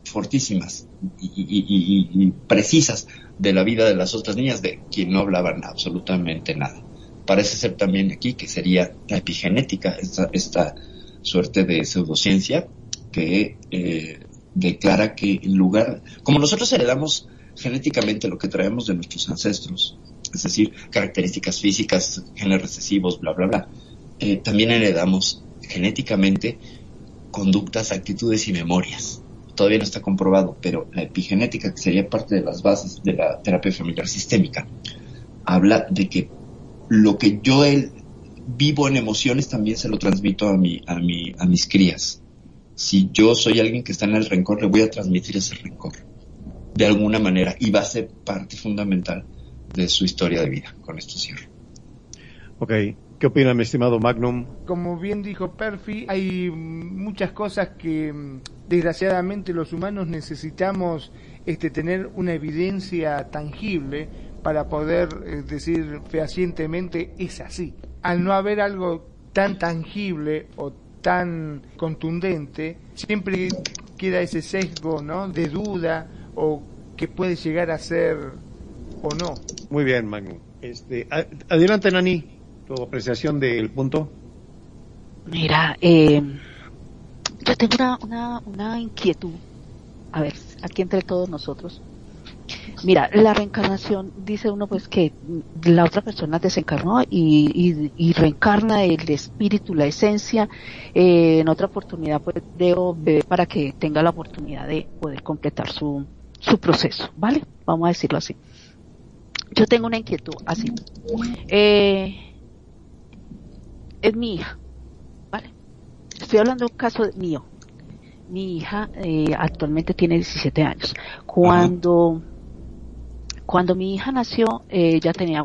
fortísimas y, precisas de la vida de las otras niñas de quien no hablaban absolutamente nada. Parece ser también aquí que sería la epigenética, esta, esta suerte de pseudociencia que eh, declara que en lugar, como nosotros heredamos genéticamente lo que traemos de nuestros ancestros, es decir, características físicas, genes recesivos, bla, bla, bla, eh, también heredamos genéticamente conductas, actitudes y memorias. Todavía no está comprobado, pero la epigenética, que sería parte de las bases de la terapia familiar sistémica, habla de que lo que yo vivo en emociones también se lo transmito a, mi, a, mi, a mis crías si yo soy alguien que está en el rencor, le voy a transmitir ese rencor de alguna manera y va a ser parte fundamental de su historia de vida. Con esto cierro. Ok, ¿qué opina mi estimado Magnum? Como bien dijo Perfi, hay muchas cosas que desgraciadamente los humanos necesitamos este, tener una evidencia tangible para poder eh, decir fehacientemente es así. Al no haber algo tan tangible o tan contundente, siempre queda ese sesgo, ¿no? De duda o que puede llegar a ser o no. Muy bien, Magno. Este, adelante, Nani, tu apreciación del punto. Mira, eh, yo tengo una, una, una inquietud. A ver, aquí entre todos nosotros. Mira, la reencarnación, dice uno pues que la otra persona desencarnó y, reencarna el espíritu, la esencia, eh, en otra oportunidad pues debo para que tenga la oportunidad de poder completar su, su proceso, ¿vale? Vamos a decirlo así. Yo tengo una inquietud así. Eh, es mi hija, ¿vale? Estoy hablando de un caso mío. Mi hija eh, actualmente tiene 17 años. Cuando... Cuando mi hija nació, eh, ya tenía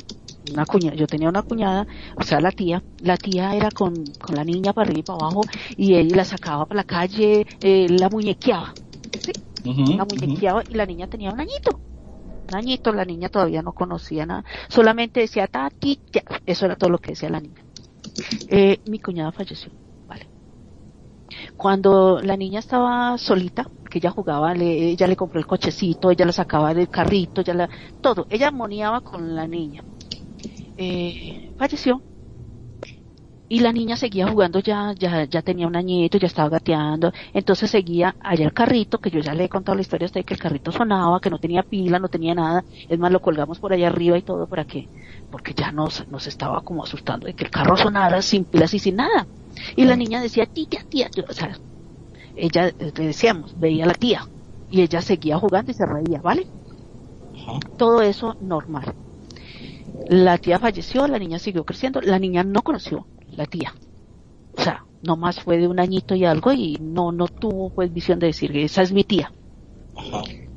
una cuñada, yo tenía una cuñada, o sea, la tía, la tía era con, con la niña para arriba y para abajo, y ella la sacaba para la calle, eh, la muñequeaba, ¿sí? la muñequeaba y la niña tenía un añito. Un añito, la niña todavía no conocía nada, solamente decía tati, ya, eso era todo lo que decía la niña. Eh, mi cuñada falleció, vale. Cuando la niña estaba solita, que ella jugaba, le, ella le compró el cochecito, ella la sacaba del carrito, ella la, todo, ella moniaba con la niña. Eh, falleció. Y la niña seguía jugando ya, ya, ya tenía un añito, ya estaba gateando, entonces seguía allá el carrito, que yo ya le he contado la historia de que el carrito sonaba, que no tenía pila, no tenía nada, es más lo colgamos por allá arriba y todo para que, porque ya nos, nos estaba como asustando de que el carro sonara sin pilas y sin nada. Y la niña decía, tía, tía, tía, o sea, ella, le decíamos, veía a la tía y ella seguía jugando y se reía, ¿vale? Todo eso normal. La tía falleció, la niña siguió creciendo, la niña no conoció la tía. O sea, nomás fue de un añito y algo y no, no tuvo pues visión de decir que esa es mi tía.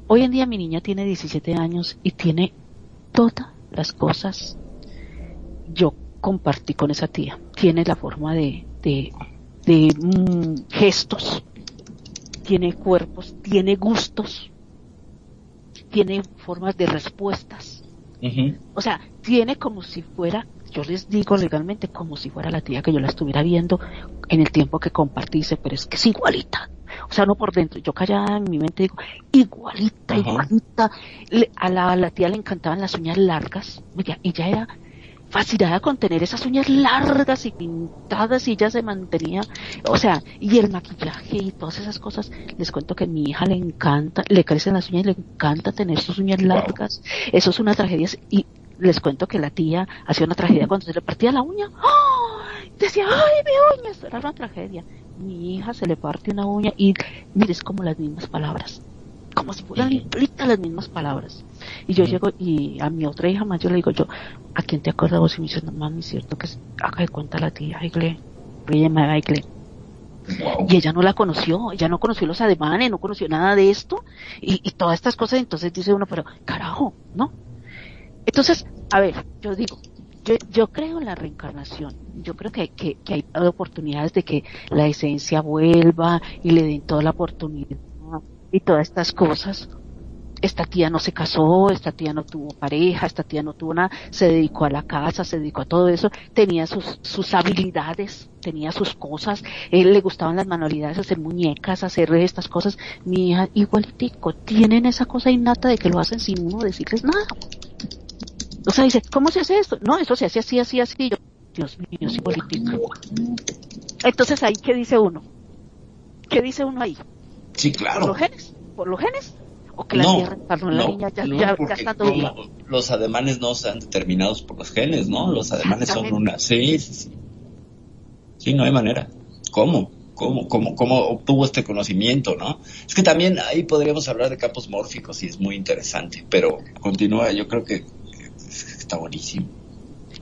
Hoy en día mi niña tiene 17 años y tiene todas las cosas yo compartí con esa tía. Tiene la forma de, de, de mm, gestos, tiene cuerpos, tiene gustos, tiene formas de respuestas. O sea, tiene como si fuera, yo les digo legalmente, como si fuera la tía que yo la estuviera viendo en el tiempo que compartise, pero es que es igualita. O sea, no por dentro. Yo callada en mi mente digo, igualita, igualita. a, la, a, la, tía le encantaban las uñas largas. Ella, ella era fascinada con tener esas uñas largas y pintadas y ella se mantenía, o sea, y el maquillaje y todas esas cosas, les cuento que a mi hija le encanta, le crecen las uñas y le encanta tener sus uñas largas, eso es una tragedia. Y les cuento que la tía hacía una tragedia cuando se le partía la uña, decía, ay mi uña, eso era una tragedia, mi hija se le parte una uña y mires como las mismas palabras, como si fueran limpitas las mismas palabras. Y yo llego y a mi otra hija más yo le digo yo, ¿a quién te acuerdas vos? Y me dice, no mami, cierto que haga de cuenta la tía Aigle, ella me Aigle. Wow. Y ella no la conoció, ella no conoció los ademanes, no conoció nada de esto y, y todas estas cosas. Entonces dice uno, pero carajo, ¿no? Entonces, a ver, yo digo, yo, yo creo en la reencarnación. Yo creo que, que, que hay oportunidades de que la esencia vuelva y le den toda la oportunidad y todas estas cosas. Esta tía no se casó, esta tía no tuvo pareja, esta tía no tuvo nada, se dedicó a la casa, se dedicó a todo eso, tenía sus, sus habilidades, tenía sus cosas, él le gustaban las manualidades, hacer muñecas, hacer estas cosas. Mi hija, igualitico, tienen esa cosa innata de que lo hacen sin uno decirles nada. O sea, dice, ¿cómo se hace esto? No, eso se hace así, así, así. Yo, Dios mío, es igualitico. Entonces ahí, ¿qué dice uno? ¿Qué dice uno ahí? Sí, ¿Por claro. los genes? ¿Por los genes? ¿O que la No, la niña ya, no, ya, ya porque estando como viva? los ademanes no están determinados por los genes, ¿no? Los ademanes son una... Sí, sí, sí. Sí, no hay manera. ¿Cómo? ¿Cómo, cómo, ¿Cómo obtuvo este conocimiento, no? Es que también ahí podríamos hablar de campos mórficos y es muy interesante, pero continúa, yo creo que está buenísimo.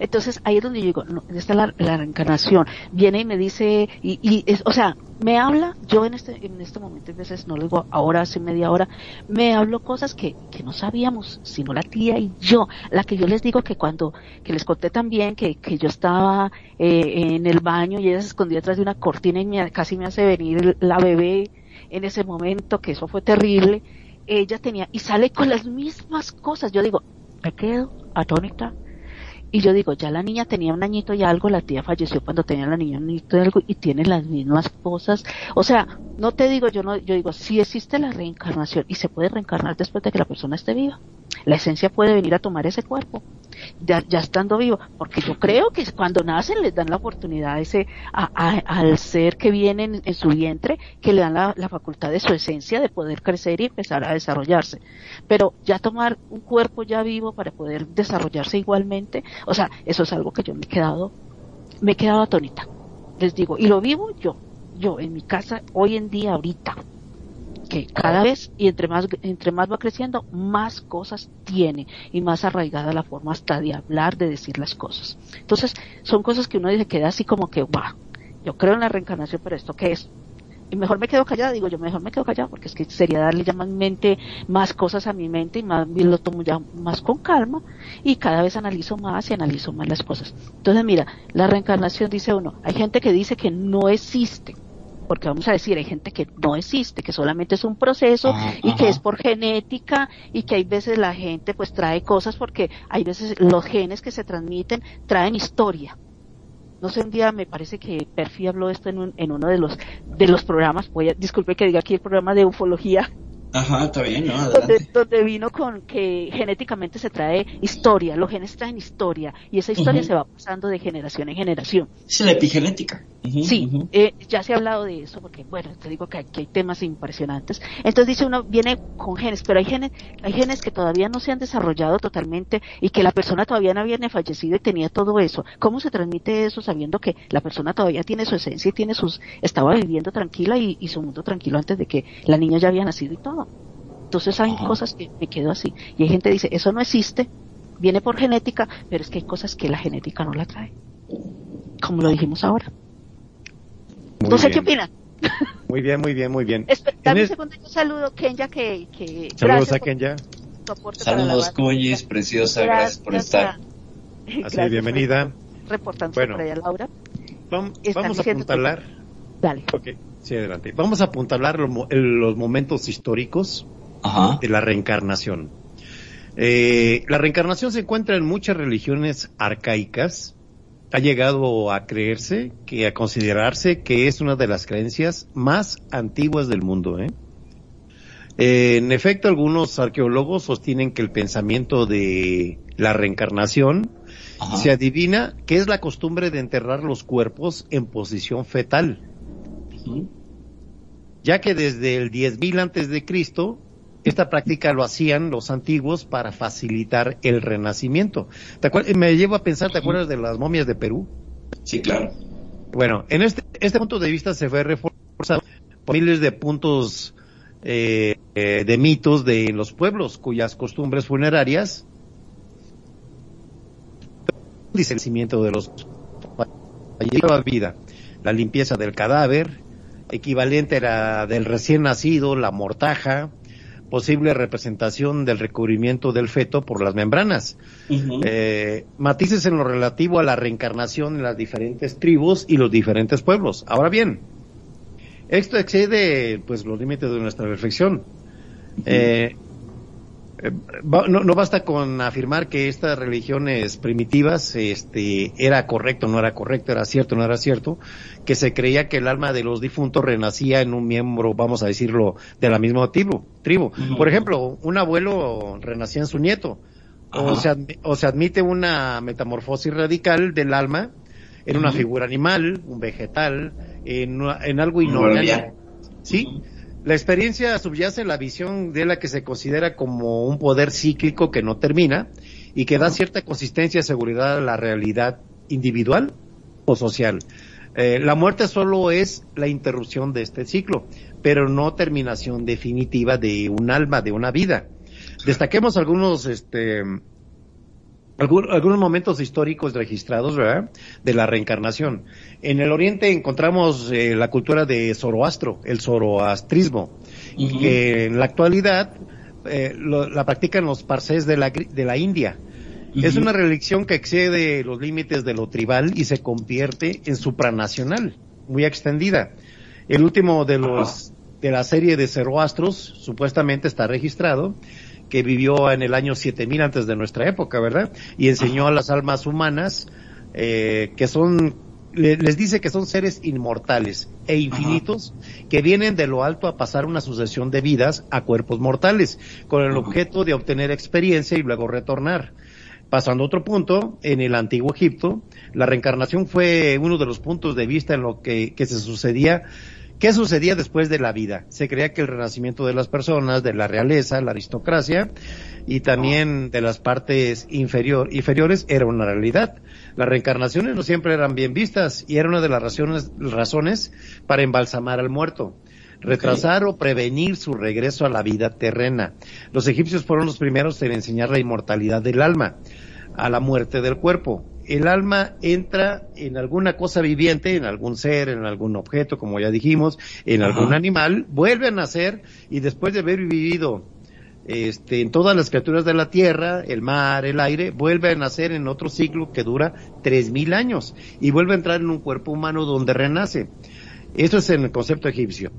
Entonces ahí es donde yo digo, no, está la, la reencarnación. Viene y me dice, y, y es, o sea, me habla, yo en este, en este momento, a veces no lo digo ahora, hace media hora, me hablo cosas que, que no sabíamos, sino la tía y yo, la que yo les digo que cuando, que les conté también que, que yo estaba eh, en el baño y ella se escondió detrás de una cortina y me, casi me hace venir la bebé en ese momento, que eso fue terrible, ella tenía, y sale con las mismas cosas, yo digo, me quedo atónita, y yo digo, ya la niña tenía un añito y algo, la tía falleció cuando tenía la niña un añito y algo y tiene las mismas cosas. O sea, no te digo, yo no, yo digo, sí existe la reencarnación y se puede reencarnar después de que la persona esté viva. La esencia puede venir a tomar ese cuerpo, ya, ya estando vivo, porque yo creo que cuando nacen les dan la oportunidad ese, a- al ser que viene en, en su vientre, que le dan la, la facultad de su esencia de poder crecer y empezar a desarrollarse. Pero ya tomar un cuerpo ya vivo para poder desarrollarse igualmente, o sea, eso es algo que yo me he quedado, me he quedado atónita. Les digo, y lo vivo yo, yo en mi casa, hoy en día, ahorita, que cada vez y entre más entre más va creciendo más cosas tiene y más arraigada la forma hasta de hablar de decir las cosas. Entonces son cosas que uno dice queda así como que wow yo creo en la reencarnación pero esto qué es y mejor me quedo callada digo yo mejor me quedo callada porque es que sería darle ya más mente más cosas a mi mente y más bien lo tomo ya más con calma y cada vez analizo más y analizo más las cosas entonces mira la reencarnación dice uno hay gente que dice que no existe porque vamos a decir, hay gente que no existe, que solamente es un proceso Ajá, y que es por genética y que hay veces la gente pues trae cosas porque hay veces los genes que se transmiten traen historia. No sé, un día me parece que Perfi habló esto en, un- en uno de los de los programas, voy a, disculpe que diga aquí el programa de ufología, Ajá, está bien, ¿no? donde, vino con que genéticamente se trae historia, los genes traen historia y esa historia se va pasando de generación en generación. Es la epigenética. Sí, eh, ya se ha hablado de eso, porque bueno, te digo que aquí hay temas impresionantes. Entonces dice uno, viene con genes, pero hay genes, hay genes que todavía no se han desarrollado totalmente y que la persona todavía no había fallecido y tenía todo eso. ¿Cómo se transmite eso sabiendo que la persona todavía tiene su esencia y tiene sus, estaba viviendo tranquila y, y su mundo tranquilo antes de que la niña ya había nacido y todo? Entonces hay Ajá. cosas que me quedo así. Y hay gente que dice, eso no existe, viene por genética, pero es que hay cosas que la genética no la trae. Como lo dijimos ahora. Muy No sé qué opinan. Muy bien, muy bien, muy bien. Espe- un es- segundo, yo saludo Kenya que, que Saludos a Kenya. Saludos. Cuyis, preciosa, gracias por estar. Así, gracias bienvenida. por reportando Bueno. por allá, Laura. Vamos a apuntalar. Dale. Ok, sí, adelante. Vamos a apuntalar el- los momentos históricos Ajá. de la reencarnación. Eh, la reencarnación se encuentra en muchas religiones arcaicas. Ha llegado a creerse, que a considerarse que es una de las creencias más antiguas del mundo. ¿eh? Eh, en efecto, algunos arqueólogos sostienen que el pensamiento de la reencarnación Ajá. se adivina que es la costumbre de enterrar los cuerpos en posición fetal Ya que desde el 10.000 antes de Cristo esta práctica lo hacían los antiguos para facilitar el renacimiento. ¿Te Me llevo a pensar, ¿te acuerdas de las momias de Perú? Sí, claro. Bueno, en este, este punto de vista se fue reforzado por miles de puntos eh, eh, de mitos de los pueblos cuyas costumbres funerarias el cimiento de los fallecidos a vida, la limpieza del cadáver equivalente a la del recién nacido, la mortaja, posible representación del recubrimiento del feto por las membranas. Eh, matices en lo relativo a la reencarnación en las diferentes tribus y los diferentes pueblos. Ahora bien, esto excede pues los límites de nuestra reflexión. Eh, eh, no, no basta con afirmar que estas religiones primitivas este, era correcto, no era correcto, era cierto, no era cierto, que se creía que el alma de los difuntos renacía en un miembro, vamos a decirlo, de la misma tribu. tribu. Por ejemplo, un abuelo renacía en su nieto, o se, o se admite una metamorfosis radical del alma en una figura animal, un vegetal, en, algo inorgánico. ¿Sí? La experiencia subyace la visión de la que se considera como un poder cíclico que no termina y que da cierta consistencia y seguridad a la realidad individual o social. Eh, la muerte solo es la interrupción de este ciclo, pero no terminación definitiva de un alma, de una vida. Destaquemos algunos, este, algún- algunos momentos históricos registrados, ¿verdad? De la reencarnación. En el Oriente encontramos eh, la cultura de Zoroastro, el zoroastrismo, Ujú. que en la actualidad eh, lo- la practican los parcés de la, de la India. Es una religión que excede los límites de lo tribal y se convierte en supranacional, muy extendida. El último de los de la serie de Zoroastros supuestamente está registrado que vivió en el año 7000 antes de nuestra época, ¿verdad? Y enseñó a las almas humanas eh, que son les dice que son seres inmortales e infinitos que vienen de lo alto a pasar una sucesión de vidas a cuerpos mortales con el Ajá. objeto de obtener experiencia y luego retornar. Pasando a otro punto, en el antiguo Egipto, la reencarnación fue uno de los puntos de vista en lo que, que se sucedía ¿Qué sucedía después de la vida? Se creía que el renacimiento de las personas, de la realeza, la aristocracia y también de las partes inferior, inferiores era una realidad. Las reencarnaciones no siempre eran bien vistas y era una de las razones, razones para embalsamar al muerto retrasar o prevenir su regreso a la vida terrena. Los egipcios fueron los primeros en enseñar la inmortalidad del alma a la muerte del cuerpo. El alma entra en alguna cosa viviente, en algún ser, en algún objeto, como ya dijimos, en Ajá. algún animal, vuelve a nacer y después de haber vivido este, en todas las criaturas de la tierra, el mar, el aire, vuelve a nacer en otro ciclo que dura tres mil años y vuelve a entrar en un cuerpo humano donde renace. Esto es en el concepto egipcio.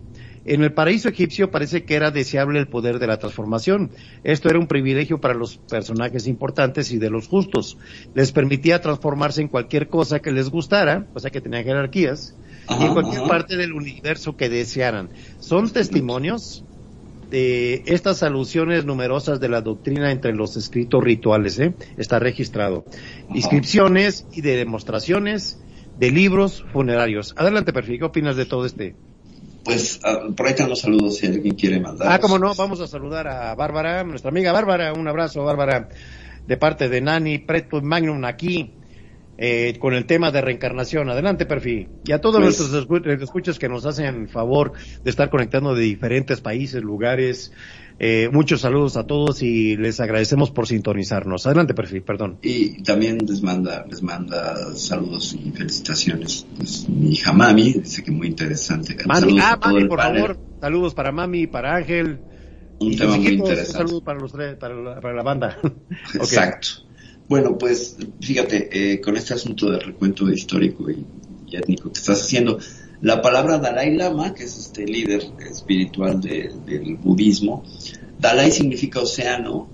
En el paraíso egipcio parece que era deseable el poder de la transformación. Esto era un privilegio para los personajes importantes y de los justos. Les permitía transformarse en cualquier cosa que les gustara, o sea que tenían jerarquías, y en cualquier ajá. parte del universo que desearan. Son testimonios de estas alusiones numerosas de la doctrina entre los escritos rituales, ¿eh? está registrado. Inscripciones y de demostraciones de libros funerarios. Adelante, Perfil, ¿qué opinas de todo este? Pues ah, por ahí están los saludos si alguien quiere mandar. Ah, cómo no, vamos a saludar a Bárbara, nuestra amiga Bárbara, un abrazo, Bárbara, de parte de Nani, Preto y Magnum aquí, eh, con el tema de reencarnación. Adelante, Perfil. Y a todos Pues- nuestros escu- escuchas que nos hacen favor de estar conectando de diferentes países, lugares, eh, muchos saludos a todos y les agradecemos por sintonizarnos. Adelante, Perfil, perdón. Y también les manda, les manda saludos y felicitaciones. Pues, mi hija Mami dice que muy interesante. Mami, Saludos ah, Mami, por panel. favor, saludos para Mami, para Ángel. Un y tema muy Un interesante. saludo para los tres, para la, para la banda. Exacto. Bueno, pues fíjate, eh, con este asunto del recuento histórico y, y étnico que estás haciendo, la palabra Dalai Lama, que es este líder espiritual de- del budismo, Dalai significa océano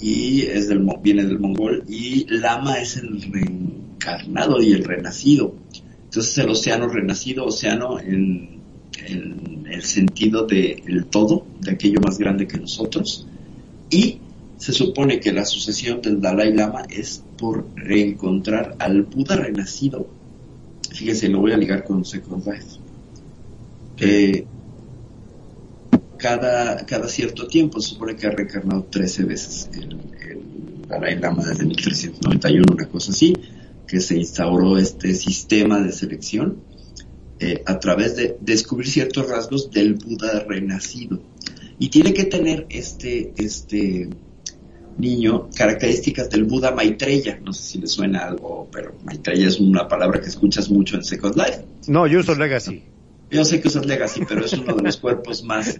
y es del, viene del mongol y Lama es el reencarnado y el renacido. Entonces el océano renacido, océano en, el sentido de el todo, de aquello más grande que nosotros, y se supone que la sucesión del Dalai Lama es por reencontrar al Buda renacido. Fíjese, lo voy a ligar con Second Life. Eh, cada, cada cierto tiempo se supone que ha reencarnado 13 veces el Dalai Lama desde 1391, una cosa así, que se instauró este sistema de selección eh, a través de descubrir ciertos rasgos del Buda renacido. Y tiene que tener este, este niño características del Buda Maitreya. No sé si le suena algo, pero Maitreya es una palabra que escuchas mucho en Second Life. No, yo soy Legacy. Yo sé que usas Legacy, pero es uno de los cuerpos más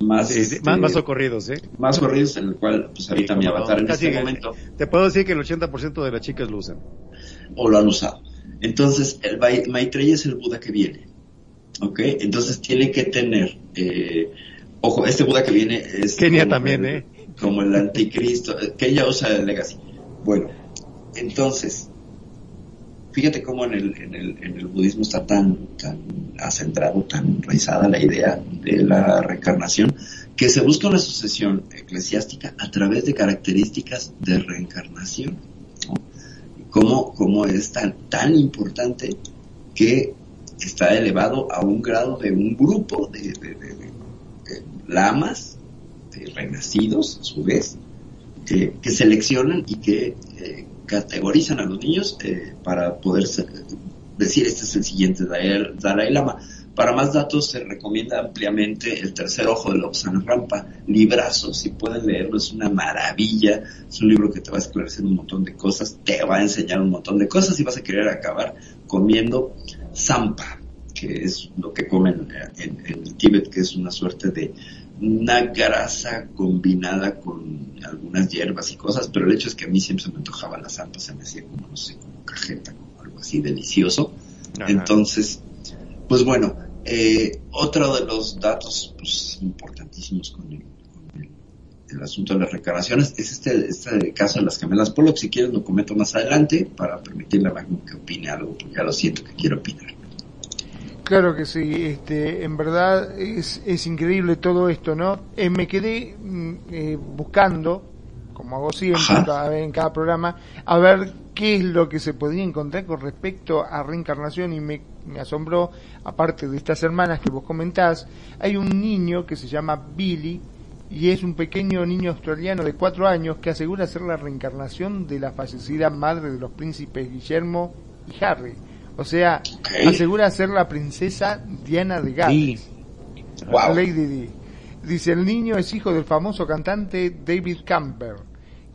más, Sí, sí, este, más, más socorridos, ¿eh? más corridos en el cual pues habita mi avatar en este momento Te puedo decir que el 80% de las chicas lo usan. o lo han usado. Entonces, el Mai- Maitreya es el Buda que viene. ¿Ok? Entonces tiene que tener, eh, ojo, este Buda que viene es... Kenia también, el- ¿eh? Como el anticristo, que ella usa el Legacy. Bueno, entonces, fíjate cómo en el, en el, en el budismo está tan, tan acentrado, tan enraizada la idea de la reencarnación, que se busca una sucesión eclesiástica a través de características de reencarnación. ¿no? Cómo, cómo es tan, tan importante que está elevado a un grado de un grupo de lamas, de renacidos a su vez, eh, que seleccionan y que eh, categorizan a los niños eh, para poder decir este es el siguiente Dalai, Dalai Lama. Para más datos se recomienda ampliamente El tercer ojo de Lobsang Rampa, librazo, si pueden leerlo es una maravilla, es un libro que te va a esclarecer un montón de cosas, te va a enseñar un montón de cosas y vas a querer acabar comiendo zampa, que es lo que comen en, en el Tíbet, que es una suerte de una grasa combinada con algunas hierbas y cosas, pero el hecho es que a mí siempre se me antojaba la zampa, se me hacía como, no sé, como cajeta, como algo así delicioso. Ajá. Entonces, pues bueno, eh, otro de los datos pues, importantísimos con el, con el- el asunto de las reencarnaciones es este, este caso de las gemelas Pollock. Si quieres lo comento más adelante para permitirle a Magnum que opine algo, porque ya lo siento que quiero opinar. Claro que sí, este, en verdad es, es increíble todo esto, ¿no? Eh, me quedé mm, eh, buscando, como hago siempre cada vez en cada programa, a ver qué es lo que se podía encontrar con respecto a reencarnación y me, me asombró, aparte de estas hermanas que vos comentás, hay un niño que se llama Billy y es un pequeño niño australiano de cuatro años que asegura ser la reencarnación de la fallecida madre de los príncipes Guillermo y Harry. O sea, asegura ser la princesa Diana de Gales. Wow. Lady Di. Dice, el niño es hijo del famoso cantante David Campbell,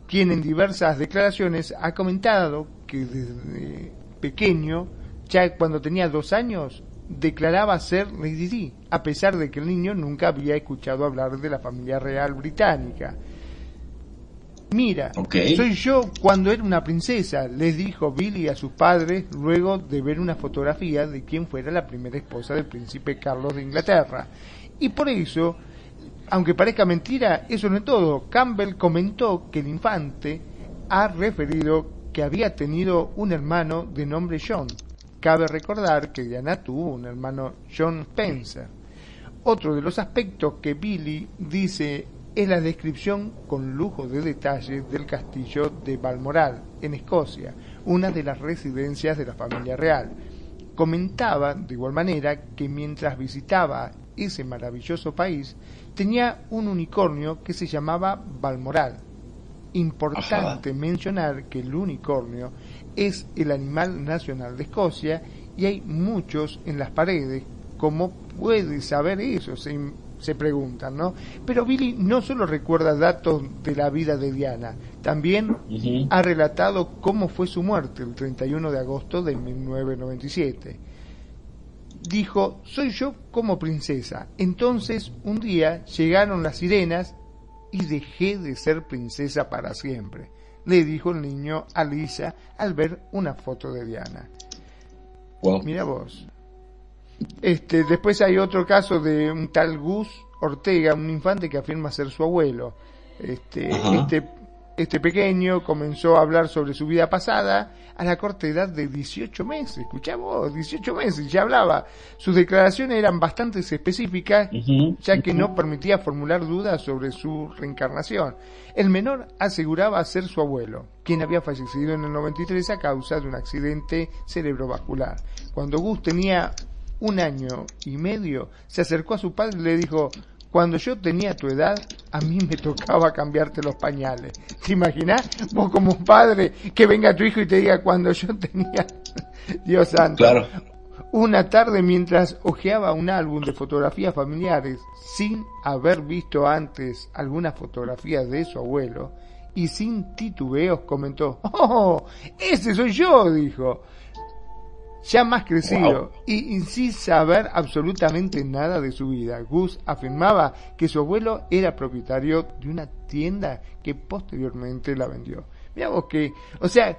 quien en diversas declaraciones ha comentado que desde pequeño, ya cuando tenía dos años, declaraba ser Lady Di, a pesar de que el niño nunca había escuchado hablar de la familia real británica. Mira, soy yo cuando era una princesa, les dijo Billy a sus padres luego de ver una fotografía de quien fuera la primera esposa del príncipe Carlos de Inglaterra. Y por eso, aunque parezca mentira, eso no es todo. Campbell comentó que el infante ha referido que había tenido un hermano de nombre John. Cabe recordar que Diana tuvo un hermano John Spencer. Otro de los aspectos que Billy dice es la descripción con lujo de detalle del castillo de Balmoral, en Escocia, una de las residencias de la familia real. Comentaba, de igual manera, que mientras visitaba ese maravilloso país, tenía un unicornio que se llamaba Balmoral. Importante mencionar que el unicornio es el animal nacional de Escocia y hay muchos en las paredes. ¿Cómo puede saber eso? Se, se preguntan, ¿no? Pero Billy no solo recuerda datos de la vida de Diana, también ha relatado cómo fue su muerte el 31 de agosto de 1997. Dijo, soy yo como princesa. Entonces, un día llegaron las sirenas y dejé de ser princesa para siempre, le dijo el niño a Lisa al ver una foto de Diana. Wow. Mira vos. Este, después hay otro caso de un tal Gus Ortega, un infante que afirma ser su abuelo. Este, Ajá. este, este pequeño comenzó a hablar sobre su vida pasada a la corta edad de 18 meses. Escuchá vos, 18 meses, ya hablaba. Sus declaraciones eran bastante específicas, ya que no permitía formular dudas sobre su reencarnación. El menor aseguraba ser su abuelo, quien había fallecido en el 93 a causa de un accidente cerebrovascular. Cuando Gus tenía un año y medio, se acercó a su padre y le dijo, cuando yo tenía tu edad, a mí me tocaba cambiarte los pañales. ¿Te imaginás? Vos como padre, que venga tu hijo y te diga, cuando yo tenía... Dios santo. Claro. Una tarde mientras hojeaba un álbum de fotografías familiares sin haber visto antes alguna fotografía de su abuelo y sin titubeos comentó, ¡Oh! Ese soy yo, dijo. Ya más crecido y, y sin saber absolutamente nada de su vida. Gus afirmaba que su abuelo era propietario de una tienda que posteriormente la vendió. Mira vos que, o sea,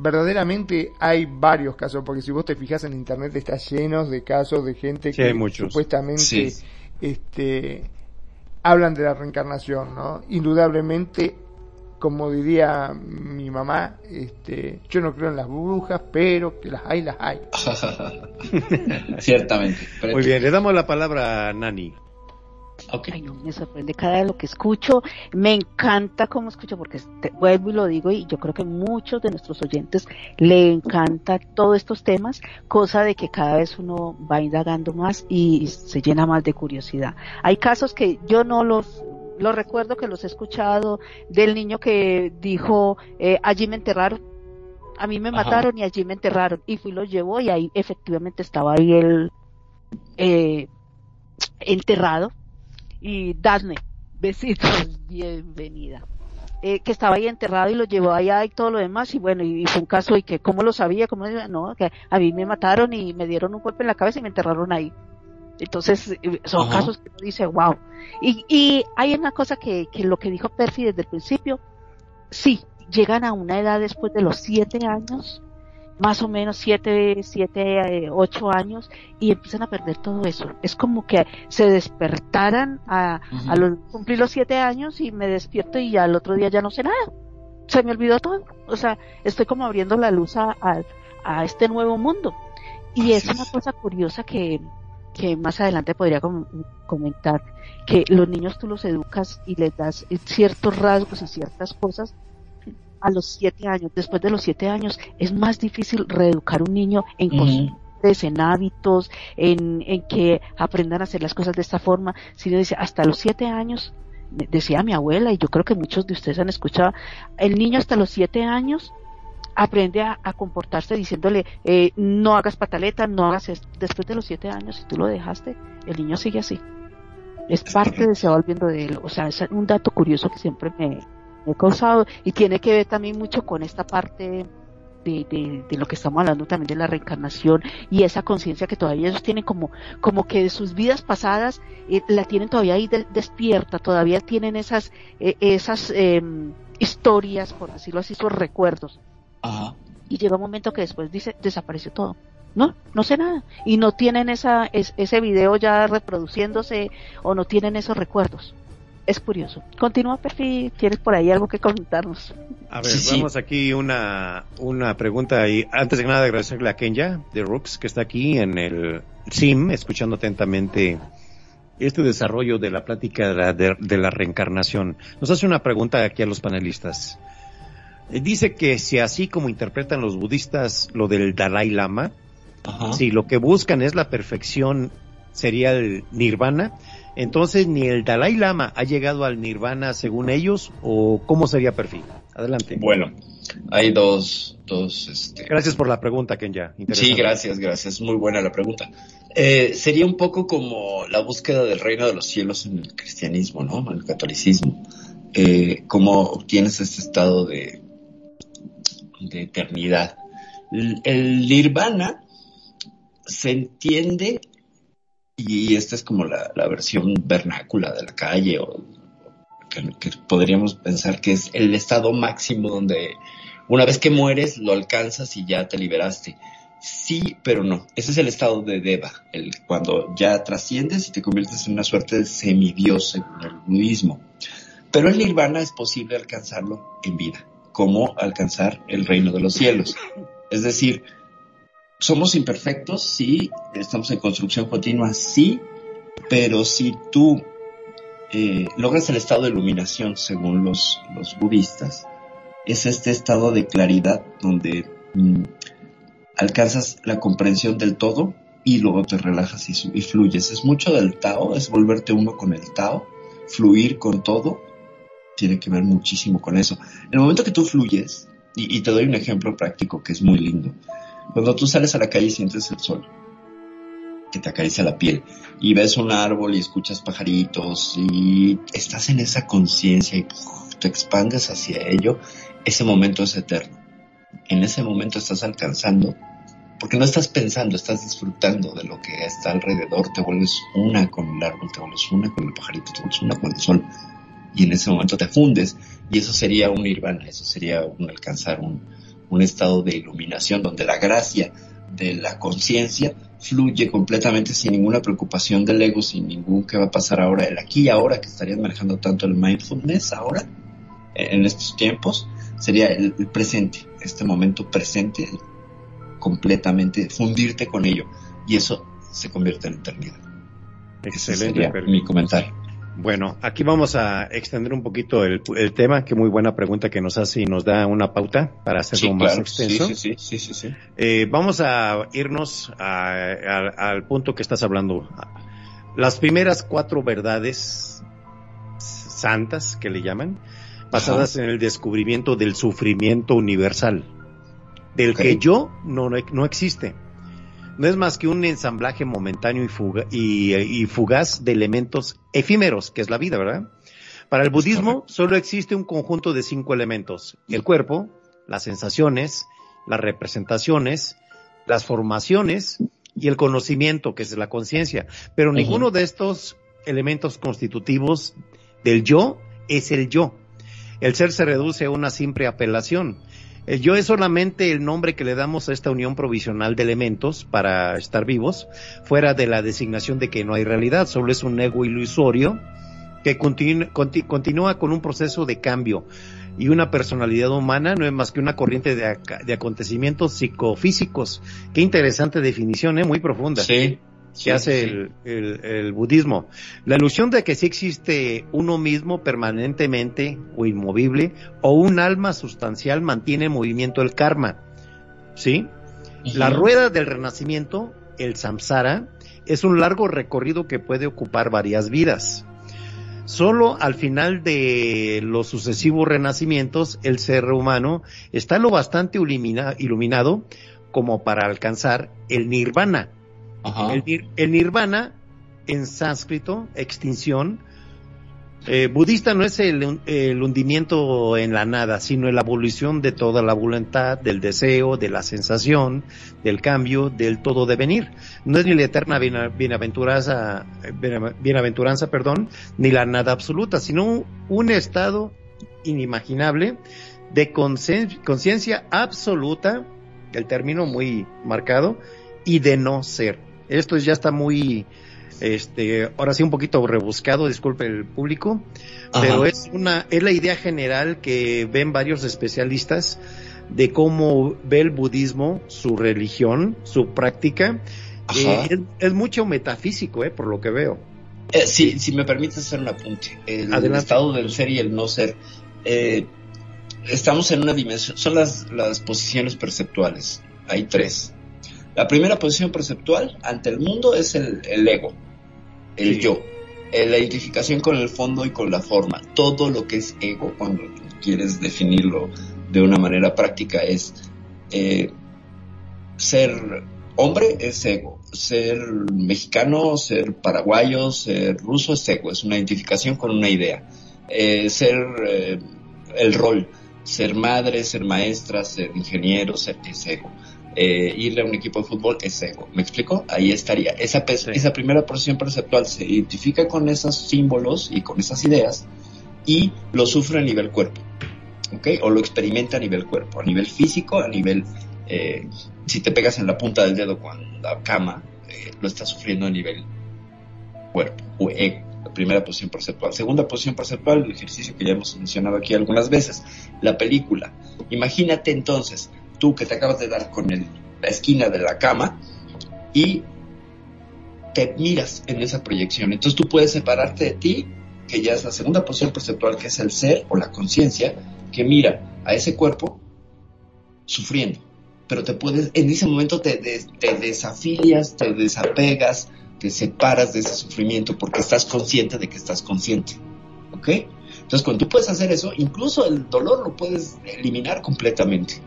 verdaderamente hay varios casos, porque si vos te fijas en internet está llenos de casos de gente Sí, que muchos. supuestamente Sí. este hablan de la reencarnación, ¿no? Indudablemente, como diría mi mamá, este, yo no creo en las brujas, pero que las hay, las hay. Ciertamente. Pero- Muy bien, le damos la palabra a Nani. Ay, no, me sorprende cada vez lo que escucho. Me encanta cómo escucho, porque te- vuelvo y lo digo, y yo creo que muchos de nuestros oyentes le encanta todos estos temas, cosa de que cada vez uno va indagando más y se llena más de curiosidad. Hay casos que yo no los, los recuerdo que los he escuchado, del niño que dijo, eh, allí me enterraron. A mí me Ajá. mataron y allí me enterraron. Y fui, lo llevó y ahí efectivamente estaba ahí el, eh, enterrado y dadme besitos, bienvenida. Eh, que estaba ahí enterrado y lo llevó allá y todo lo demás y bueno, y fue un caso y que cómo lo sabía, cómo no, que a mí me mataron y me dieron un golpe en la cabeza y me enterraron ahí. Entonces, eh, son Ajá. casos que uno dice, wow. Y, y hay una cosa que, que lo que dijo Percy desde el principio, sí, llegan a una edad después de los siete años, más o menos siete, siete, eh, ocho años, y empiezan a perder todo eso. Es como que se despertaran a, a los, cumplir los siete años y me despierto y ya al otro día ya no sé nada. Se me olvidó todo. O sea, estoy como abriendo la luz a, a, a este nuevo mundo. Y es una cosa curiosa que, que más adelante podría com- comentar, que los niños tú los educas y les das ciertos rasgos y ciertas cosas a los siete años. Después de los siete años es más difícil reeducar un niño en costumbres, en hábitos, en, en que aprendan a hacer las cosas de esta forma. Si yo dice, hasta los siete años, de- decía mi abuela, y yo creo que muchos de ustedes han escuchado, el niño hasta los siete años aprende a, a comportarse diciéndole, eh, no hagas pataleta, no hagas esto. Después de los siete años, si tú lo dejaste, el niño sigue así. Es parte de se va volviendo de él. O sea, es un dato curioso que siempre me, me he causado y tiene que ver también mucho con esta parte de, de, de lo que estamos hablando también de la reencarnación y esa conciencia que todavía ellos tienen como, como que de sus vidas pasadas eh, la tienen todavía ahí de- despierta, todavía tienen esas, eh, esas em, historias, por decirlo así, sus recuerdos. Ajá. Y llega un momento que después dice, desapareció todo. No, no sé nada. Y no tienen esa, es- ese video ya reproduciéndose o no tienen esos recuerdos. Es curioso. Continúa, Perfi, ¿tienes por ahí algo que contarnos? A ver, Sí, sí. vamos aquí una, una pregunta y antes de nada agradecerle a Kenya de Rooks que está aquí en el SIM escuchando atentamente este desarrollo de la plática de la, de- de la reencarnación. Nos hace una pregunta aquí a los panelistas. Dice que si así como interpretan los budistas lo del Dalai Lama, Ajá. si lo que buscan es la perfección, sería el nirvana, entonces ni el Dalai Lama ha llegado al nirvana según ellos o cómo sería perfil. Adelante. Bueno, hay dos, dos, este, Gracias por la pregunta, Kenya. Sí, gracias, gracias. Muy buena la pregunta. Eh, sería un poco como la búsqueda del reino de los cielos en el cristianismo, ¿no? En el catolicismo. Eh, cómo obtienes este estado de, de eternidad. El nirvana se entiende, y esta es como la, versión vernácula de la calle, o que, que podríamos pensar que es el estado máximo donde una vez que mueres lo alcanzas y ya te liberaste. Sí, pero no. Ese es el estado de Deva, el, cuando ya trasciendes y te conviertes en una suerte de semidios según el budismo. Pero el nirvana es posible alcanzarlo en vida, como alcanzar el reino de los cielos. Es decir, somos imperfectos, sí, estamos en construcción continua, sí, pero si tú eh, logras el estado de iluminación según los, budistas, es este estado de claridad donde mm, alcanzas la comprensión del todo y luego te relajas y fluyes. Es mucho del Tao, es volverte uno con el Tao, fluir con todo, tiene que ver muchísimo con eso. En el momento que tú fluyes, y, te doy un ejemplo práctico que es muy lindo, cuando tú sales a la calle y sientes el sol, que te acaricia la piel, y ves un árbol y escuchas pajaritos, y estás en esa conciencia y te expandes hacia ello, ese momento es eterno. En ese momento estás alcanzando porque no estás pensando, estás disfrutando de lo que está alrededor, te vuelves una con el árbol, te vuelves una con el pajarito, te vuelves una con el sol, y en ese momento te fundes, y eso sería un nirvana, eso sería un alcanzar un, un estado de iluminación donde la gracia de la conciencia fluye completamente sin ninguna preocupación del ego, sin ningún qué va a pasar ahora, el aquí y ahora, que estarían manejando tanto el mindfulness ahora, en estos tiempos, sería el, el presente, este momento presente, completamente, fundirte con ello, y eso se convierte en eternidad. Ese Excelente. sería mi comentario. Bueno, aquí vamos a extender un poquito el, el tema, que muy buena pregunta que nos hace y nos da una pauta para hacerlo Sí, más claro, extenso. sí, sí, sí, sí, sí. Eh, vamos a irnos a- al- al punto que estás hablando. Las primeras cuatro verdades santas que le llaman, basadas en el descubrimiento del sufrimiento universal, del que yo no, no existe. No es más que un ensamblaje momentáneo y, fuga- y, y fugaz de elementos efímeros, que es la vida, ¿verdad? Para el budismo solo existe un conjunto de cinco elementos. El cuerpo, las sensaciones, las representaciones, las formaciones y el conocimiento, que es la conciencia. Pero ninguno de estos elementos constitutivos del yo es el yo. El ser se reduce a una simple apelación. El yo es solamente el nombre que le damos a esta unión provisional de elementos para estar vivos, fuera de la designación de que no hay realidad, solo es un ego ilusorio que continúa con un proceso de cambio y una personalidad humana no es más que una corriente de, de acontecimientos psicofísicos. Qué interesante definición, ¿eh? muy profunda Sí. Que hace El, el- el budismo. La ilusión de que sí existe uno mismo permanentemente o inmovible o un alma sustancial mantiene en movimiento el karma. ¿Sí? La rueda del renacimiento, el samsara, es un largo recorrido que puede ocupar varias vidas. Solo al final de los sucesivos renacimientos, el ser humano está lo bastante ilumina- iluminado como para alcanzar el nirvana. El, nir- el nirvana, en sánscrito, extinción, eh, budista no es el, el hundimiento en la nada, sino la evolución de toda la voluntad, del deseo, de la sensación, del cambio, del todo devenir. No es ni la eterna biena- bienaventuranza, biena- bienaventuranza, perdón, ni la nada absoluta, sino un, estado inimaginable de concien- conciencia absoluta, el término muy marcado, y de no ser. Esto ya está muy, este, ahora sí un poquito rebuscado, disculpe el público, Ajá. pero es una, es la idea general que ven varios especialistas de cómo ve el budismo, su religión, su práctica. Eh, es, es mucho metafísico, eh, por lo que veo. Eh, sí, si me permites hacer un apunte. El Adelante. estado del ser y el no ser. Eh, estamos en una dimensión, son las, las posiciones perceptuales. Hay tres. La primera posición perceptual ante el mundo es el, el ego, el Sí. yo, Eh, la identificación con el fondo y con la forma. Todo lo que es ego, cuando tú quieres definirlo de una manera práctica, es eh, ser hombre es ego, ser mexicano, ser paraguayo, ser ruso es ego, es una identificación con una idea. Eh, ser eh, el rol, ser madre, ser maestra, ser ingeniero, ser es ego. Eh, irle a un equipo de fútbol es ego. ¿Me explico? Ahí estaría. Esa, Sí. esa primera posición perceptual se identifica con esos símbolos y con esas ideas y lo sufre a nivel cuerpo. ¿Ok? O lo experimenta a nivel cuerpo, a nivel físico, a nivel eh, si te pegas en la punta del dedo con la cama, eh, lo estás sufriendo a nivel cuerpo o ego. Primera posición perceptual. Segunda posición perceptual, el ejercicio que ya hemos mencionado aquí algunas veces, la película. Imagínate entonces, tú que te acabas de dar con la esquina de la cama y te miras en esa proyección. Entonces tú puedes separarte de ti, que ya es la segunda posición perceptual, que es el ser o la conciencia, que mira a ese cuerpo sufriendo. Pero te puedes, en ese momento te, des- te desafilias, te desapegas, te separas de ese sufrimiento porque estás consciente de que estás consciente. ¿Ok? Entonces, cuando tú puedes hacer eso, incluso el dolor lo puedes eliminar completamente.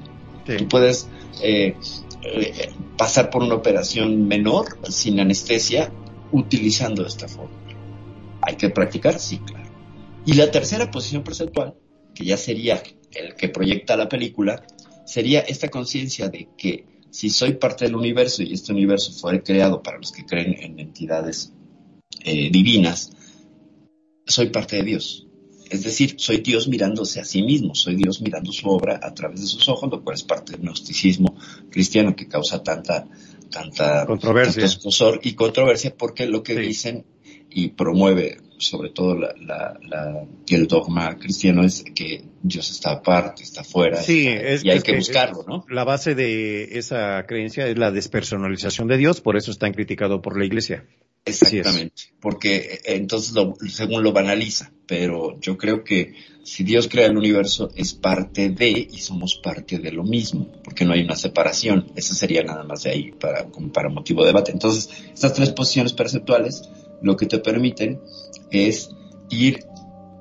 Tú puedes eh, eh, pasar por una operación menor sin anestesia utilizando esta fórmula. ¿Hay que practicar? Sí, claro. Y la tercera posición perceptual, que ya sería el que proyecta la película, sería esta conciencia de que si soy parte del universo y este universo fue creado para los que creen en entidades eh, divinas, soy parte de Dios. Es decir, soy Dios mirándose a sí mismo, soy Dios mirando su obra a través de sus ojos, lo cual es parte del gnosticismo cristiano que causa tanta, tanta Controversia. y controversia porque lo que Sí. dicen y promueve sobre todo la, la- la- el dogma cristiano es que Dios está aparte, está afuera Sí, está- es y hay es que, buscarlo, ¿no? La base de esa creencia es la despersonalización de Dios, por eso están criticados por la iglesia. Exactamente, porque eh, entonces lo, según lo banaliza, pero yo creo que si Dios crea el universo es parte de y somos parte de lo mismo, porque no hay una separación, esa sería nada más de ahí para, como para motivo de debate. Entonces, estas tres posiciones perceptuales lo que te permiten es ir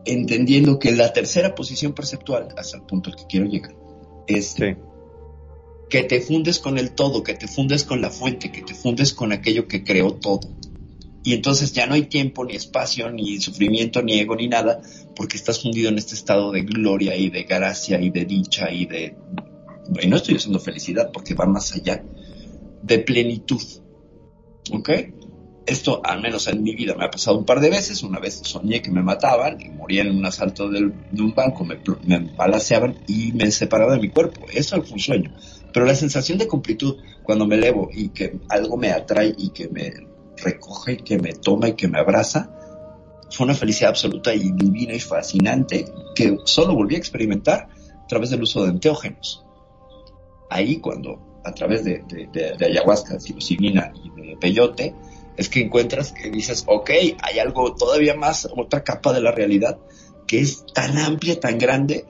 entendiendo que la tercera posición perceptual, hasta el punto al que quiero llegar, es Sí. que te fundes con el todo, que te fundes con la fuente, que te fundes con aquello que creó todo. Y entonces ya no hay tiempo, ni espacio, ni sufrimiento, ni ego, ni nada, porque estás fundido en este estado de gloria y de gracia y de dicha y de... Y no estoy diciendo felicidad porque va más allá, de plenitud. ¿Ok? Esto, al menos en mi vida, me ha pasado un par de veces. Una vez soñé que me mataban y moría en un asalto de un banco, me, me y me separaban de mi cuerpo. Eso fue un sueño. Pero la sensación de completud cuando me elevo y que algo me atrae y que me recoge que me toma y que me abraza, fue una felicidad absoluta y divina y fascinante que solo volví a experimentar a través del uso de enteógenos. Ahí cuando, a través de, de, de- de ayahuasca, psilocibina y de peyote, es que encuentras que dices, ok, hay algo todavía más, otra capa de la realidad que es tan amplia, tan grande,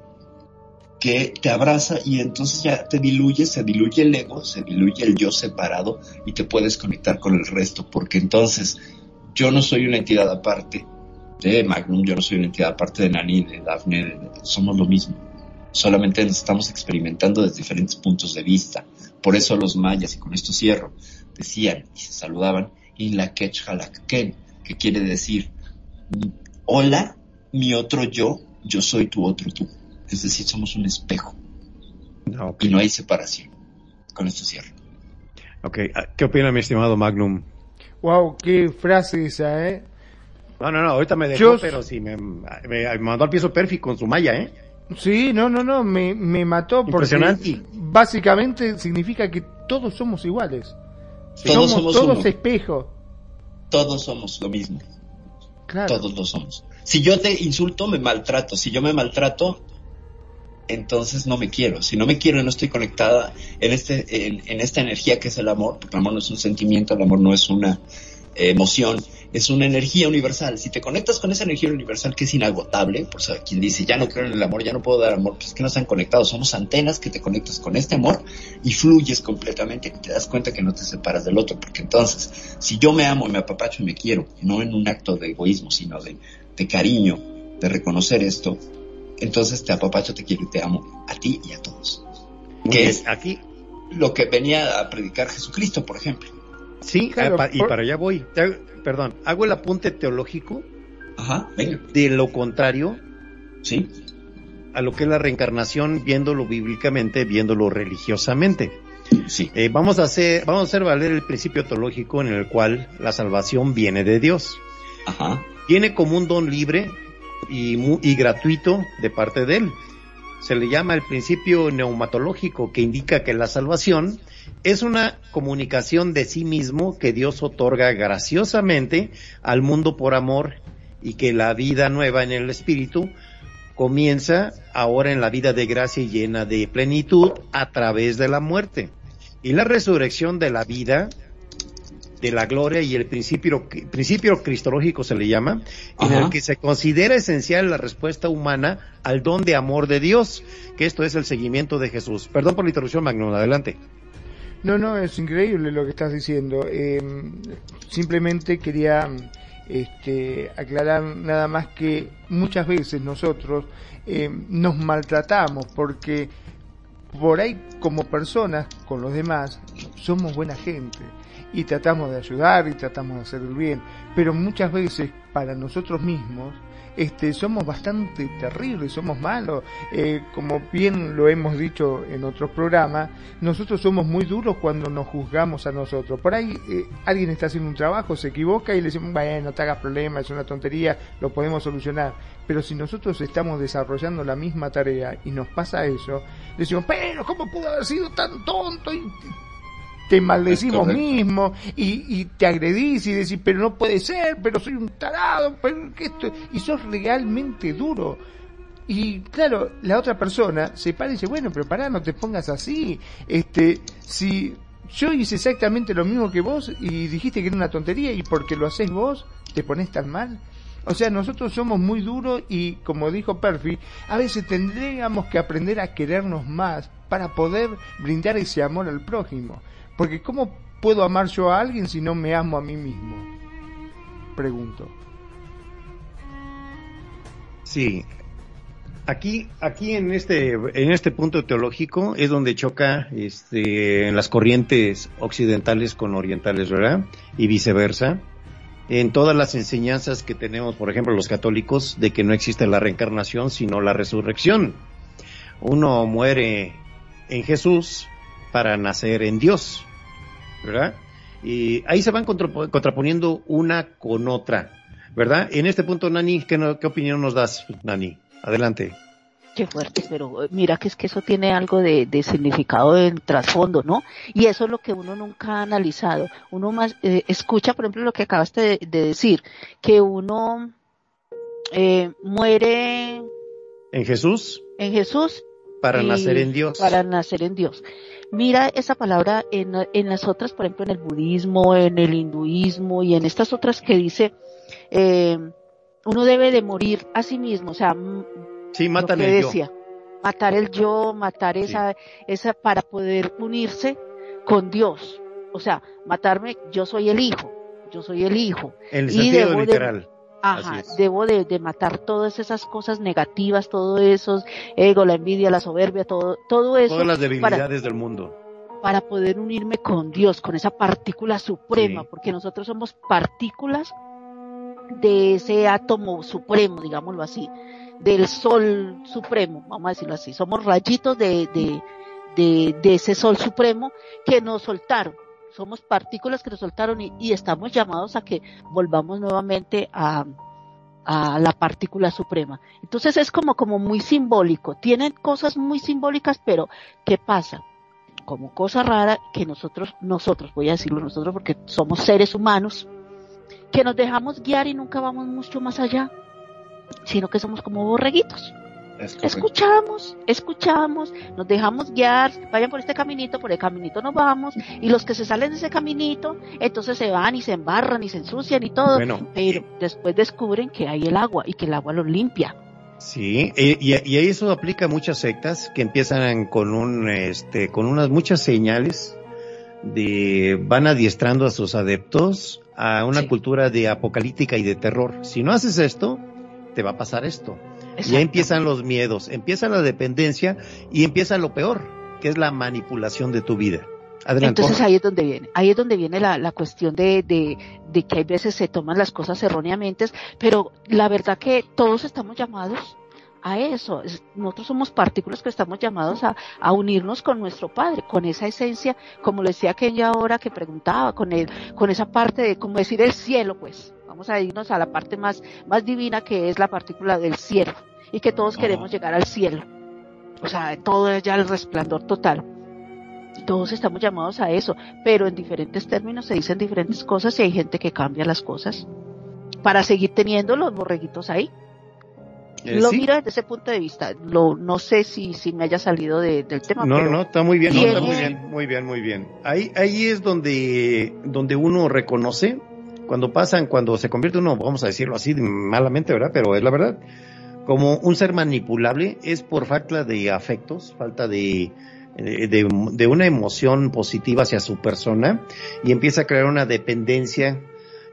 que te abraza y entonces ya te diluye, se diluye el ego, se diluye el yo separado y te puedes conectar con el resto, porque entonces yo no soy una entidad aparte de Magnum, yo no soy una entidad aparte de Nani, de Daphne, somos lo mismo. Solamente nos estamos experimentando desde diferentes puntos de vista. Por eso los mayas, y con esto cierro, decían y se saludaban in la que quiere decir, hola, mi otro yo, yo soy tu otro tú. Es decir, somos un espejo Ah, ok. y no hay separación. Con esto cierro. Ok. Ah, ¿Qué opina mi estimado Magnum? Wow, qué frase esa, ¿eh? No, no, no, ahorita me dejó, Yo- pero sí, me, me- me mandó al piso Perfi con su malla, ¿eh? Sí, no, no, no, me, me mató Impresionante. básicamente significa que todos somos iguales. Todos somos, somos todos uno. espejos. Todos somos lo mismo. Claro. Todos lo somos. Si yo te insulto, me maltrato. Si yo me maltrato, entonces no me quiero. Si no me quiero no estoy conectada en, este, en, esta energía que es el amor, porque el amor no es un sentimiento, el amor no es una eh, emoción, es una energía universal. Si te conectas con esa energía universal que es inagotable, por eso quien dice, ya no creo en el amor, ya no puedo dar amor, pues es que no están conectados. Somos antenas que te conectas con este amor y fluyes completamente y te das cuenta que no te separas del otro, porque entonces, si yo me amo y me apapacho y me quiero, no en un acto de egoísmo, sino de, de cariño, de reconocer esto, entonces te apapacho, te quiero y te amo a ti y a todos. Muy ¿Qué bien. es? Aquí, Lo que venía a predicar Jesucristo, por ejemplo. sí, Claro, ah, pa- y por- para allá voy. Perdón, hago el apunte teológico Ajá, venga. de lo contrario Sí, a lo que es la reencarnación, viéndolo bíblicamente, viéndolo religiosamente. sí. Eh, vamos a hacer, vamos a hacer valer el principio teológico en el cual la salvación viene de Dios. Ajá, Viene como un don libre y, y gratuito de parte de él. Se le llama el principio neumatológico que indica que la salvación es una comunicación de sí mismo que Dios otorga graciosamente al mundo por amor y que la vida nueva en el espíritu comienza ahora en la vida de gracia y llena de plenitud a través de la muerte. Y la resurrección de la vida, de la gloria y el principio, principio cristológico se le llama, en el que se considera esencial la respuesta humana al don de amor de Dios, que esto es el seguimiento de Jesús. Perdón por la interrupción, Magnum, adelante. No, no, es increíble lo que estás diciendo. Eh, simplemente quería este, aclarar nada más que muchas veces nosotros eh, nos maltratamos porque por ahí como personas con los demás somos buena gente. Y tratamos de ayudar y tratamos de hacer el bien, pero muchas veces para nosotros mismos este, somos bastante terribles, somos malos. Eh, como bien lo hemos dicho en otros programas, nosotros somos muy duros cuando nos juzgamos a nosotros. Por ahí eh, alguien está haciendo un trabajo, se equivoca y le decimos, bueno, no te hagas problema, es una tontería, lo podemos solucionar. Pero si nosotros estamos desarrollando la misma tarea y nos pasa eso, decimos, pero ¿cómo pudo haber sido tan tonto? Y te maldecimos mismo y, y, te agredís y decís, pero no puede ser, pero soy un tarado, pero que esto, y sos realmente duro. Y claro, la otra persona se para y dice, bueno, pero pará, no te pongas así. Este, si yo hice exactamente lo mismo que vos y dijiste que era una tontería y porque lo haces vos, te pones tan mal. O sea, nosotros somos muy duros y, como dijo Perfi, a veces tendríamos que aprender a querernos más para poder brindar ese amor al prójimo. Porque ¿cómo puedo amar yo a alguien si no me amo a mí mismo? Pregunto. Sí. Aquí, aquí en este, en este punto teológico es donde choca este, en las corrientes occidentales con orientales, ¿verdad? Y viceversa. En todas las enseñanzas que tenemos, por ejemplo, los católicos, de que no existe la reencarnación, sino la resurrección. Uno muere en Jesús, para nacer en Dios, ¿verdad? Y ahí se van contraponiendo una con otra, ¿verdad? En este punto, Nani, ¿qué, qué opinión nos das, Nani? Adelante. Qué fuerte, pero eh, mira que es que eso tiene algo de, significado en trasfondo, ¿no? Y eso es lo que uno nunca ha analizado. Uno más eh, escucha, por ejemplo, lo que acabaste de, decir, que uno eh, muere en Jesús. En Jesús. Para nacer en Dios. Para nacer en Dios. Mira esa palabra en, en, las otras, por ejemplo, en el budismo, en el hinduismo y en estas otras que dice, eh, uno debe de morir a sí mismo, o sea, sí, decía, matar el yo, matar esa, esa para poder unirse con Dios. O sea, matarme, yo soy el hijo, yo soy el hijo. En el sentido literal. Ajá, debo de, de, matar todas esas cosas negativas, todo eso, ego, la envidia, la soberbia, todo, todo eso. Todas las debilidades del mundo. Para poder unirme con Dios, con esa partícula suprema, porque nosotros somos partículas de ese átomo supremo, digámoslo así, del sol supremo, vamos a decirlo así. Somos rayitos de, de, de, de ese sol supremo que nos soltaron somos partículas que nos soltaron y, estamos llamados a que volvamos nuevamente a, a la partícula suprema. Entonces es como, como muy simbólico. Tienen cosas muy simbólicas, pero ¿qué pasa? Como cosa rara que nosotros, nosotros, voy a decirlo nosotros porque somos seres humanos, que nos dejamos guiar y nunca vamos mucho más allá, sino que somos como borreguitos escuchamos, escuchamos, nos dejamos guiar, vayan por este caminito, por el caminito nos vamos, y los que se salen de ese caminito, entonces se van y se embarran y se ensucian y todo, pero después descubren que hay el agua y que el agua los limpia. Sí, y, y, eso aplica a muchas sectas que empiezan con un, este, con unas muchas señales de, van adiestrando a sus adeptos a una cultura de apocalíptica y de terror. Si no haces esto, te va a pasar esto. Ya empiezan los miedos, empieza la dependencia y empieza lo peor, que es la manipulación de tu vida. Adelante. Entonces ahí es donde viene, ahí es donde viene la, la cuestión de, de, de, que hay veces se toman las cosas erróneamente, pero la verdad que todos estamos llamados a eso. Nosotros somos partículas que estamos llamados a, a unirnos con nuestro Padre, con esa esencia, como le decía aquella hora que preguntaba, con el, con esa parte de, como decir, el cielo, pues. Vamos a irnos a la parte más, más divina que es la partícula del cielo y que todos queremos llegar al cielo. O sea, todo es ya el resplandor total. Todos estamos llamados a eso, pero en diferentes términos se dicen diferentes cosas y hay gente que cambia las cosas para seguir teniendo los borreguitos ahí. Eh, lo miro desde ese punto de vista. Lo, no sé si, si me haya salido del tema. No, no, está muy bien, está muy bien, muy bien, muy bien. Ahí, ahí es donde, donde uno reconoce cuando pasan, cuando se convierte uno, vamos a decirlo así, malamente, ¿verdad? Pero es la verdad, como un ser manipulable es por falta de afectos, falta de, de, de, una emoción positiva hacia su persona y empieza a crear una dependencia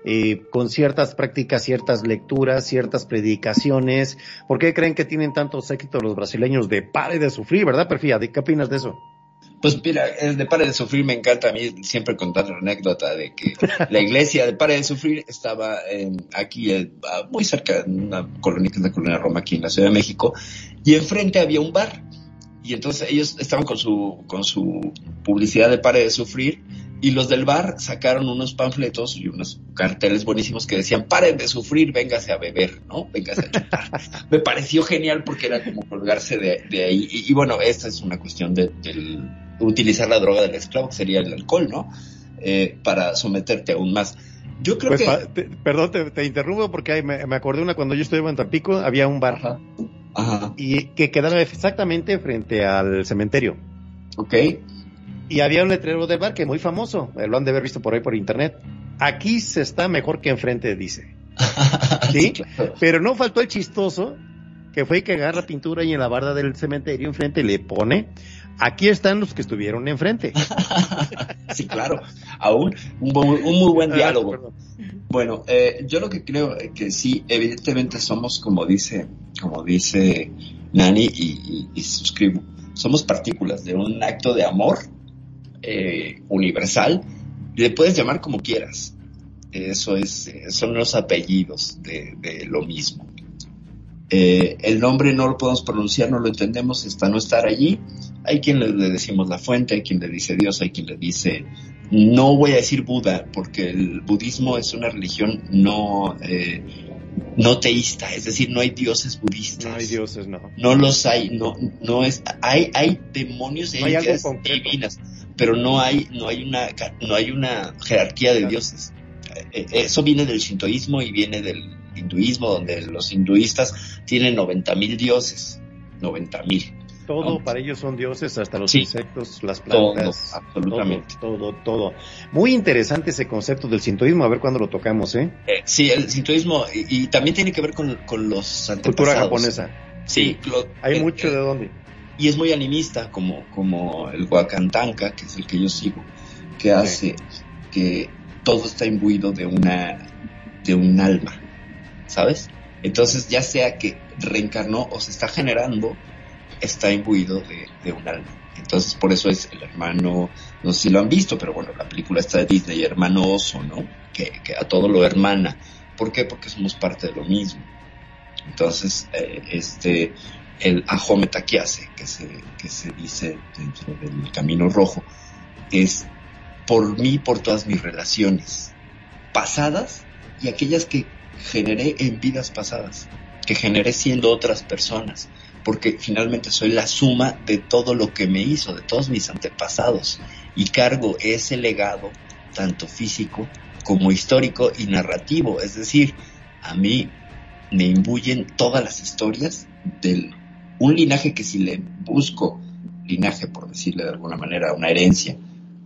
eh, con ciertas prácticas, ciertas lecturas, ciertas predicaciones. ¿Por qué creen que tienen tantos éxitos los brasileños de pare de sufrir, verdad, Perfía? ¿Qué opinas de eso? Pues mira, el de Pare de Sufrir me encanta a mí siempre contar la anécdota de que la iglesia de Pare de Sufrir estaba en, aquí eh, muy cerca de una colonia que la colonia Roma aquí en la Ciudad de México y enfrente había un bar y entonces ellos estaban con su con su publicidad de Pare de Sufrir y los del bar sacaron unos panfletos y unos carteles buenísimos que decían, paren de sufrir, véngase a beber, ¿no? Véngase a chupar. Me pareció genial porque era como colgarse de, de ahí. Y, bueno, esta es una cuestión de, de, utilizar la droga del esclavo, que sería el alcohol, ¿no? Eh, para someterte aún más. Yo creo pues, que... Pa, te, perdón, te, te, interrumpo porque me, me, acordé una cuando yo estuve en Tampico, había un bar. Ajá. Ajá. Y que quedaba exactamente frente al cementerio. Ok. Y había un letrero de bar que muy famoso, eh, lo han de haber visto por ahí por internet. Aquí se está mejor que enfrente, dice. ¿Sí? sí claro. Pero no faltó el chistoso, que fue que agarra pintura y en la barda del cementerio enfrente le pone, aquí están los que estuvieron enfrente. sí, claro. Aún un, un muy buen diálogo. Ah, bueno, eh, yo lo que creo que sí, evidentemente somos, como dice, como dice Nani, y, y, y suscribo, somos partículas de un acto de amor eh, universal, le puedes llamar como quieras. Eso es, son los apellidos de, de lo mismo. Eh, el nombre no lo podemos pronunciar, no lo entendemos, está no estar allí. Hay quien le, le, decimos la fuente, hay quien le dice Dios, hay quien le dice, no voy a decir Buda, porque el budismo es una religión no, eh, no teísta, es decir, no hay dioses budistas. No hay dioses, no. No los hay, no, no es, hay, hay demonios y no hay divinas, pero no hay, no hay una, no hay una jerarquía de dioses. Eso viene del shintoísmo y viene del hinduismo, donde los hinduistas tienen 90 mil dioses, 90 mil. Todo ¿no? para ellos son dioses, hasta los sí, insectos, las plantas. Todo, absolutamente. Todo, todo, todo, Muy interesante ese concepto del sintoísmo, a ver cuándo lo tocamos, ¿eh? eh sí, el sintoísmo, y, y, también tiene que ver con, con los Cultura japonesa. Sí. Lo, Hay eh, mucho de dónde. Y es muy animista, como, como el Huacantanca, que es el que yo sigo, que hace que todo está imbuido de una, de un alma, ¿sabes? Entonces, ya sea que reencarnó o se está generando, está imbuido de, un alma. Entonces, por eso es el hermano, no sé si lo han visto, pero bueno, la película está de Disney, hermano oso, ¿no? Que, a todo lo hermana. ¿Por qué? Porque somos parte de lo mismo. Entonces, eh, este, el Ahome Takiase, que se, que se dice dentro del Camino Rojo, es por mí, por todas mis relaciones pasadas y aquellas que generé en vidas pasadas, que generé siendo otras personas, porque finalmente soy la suma de todo lo que me hizo, de todos mis antepasados, y cargo ese legado, tanto físico como histórico y narrativo, es decir, a mí me imbuyen todas las historias del un linaje que si le busco linaje, por decirle de alguna manera, una herencia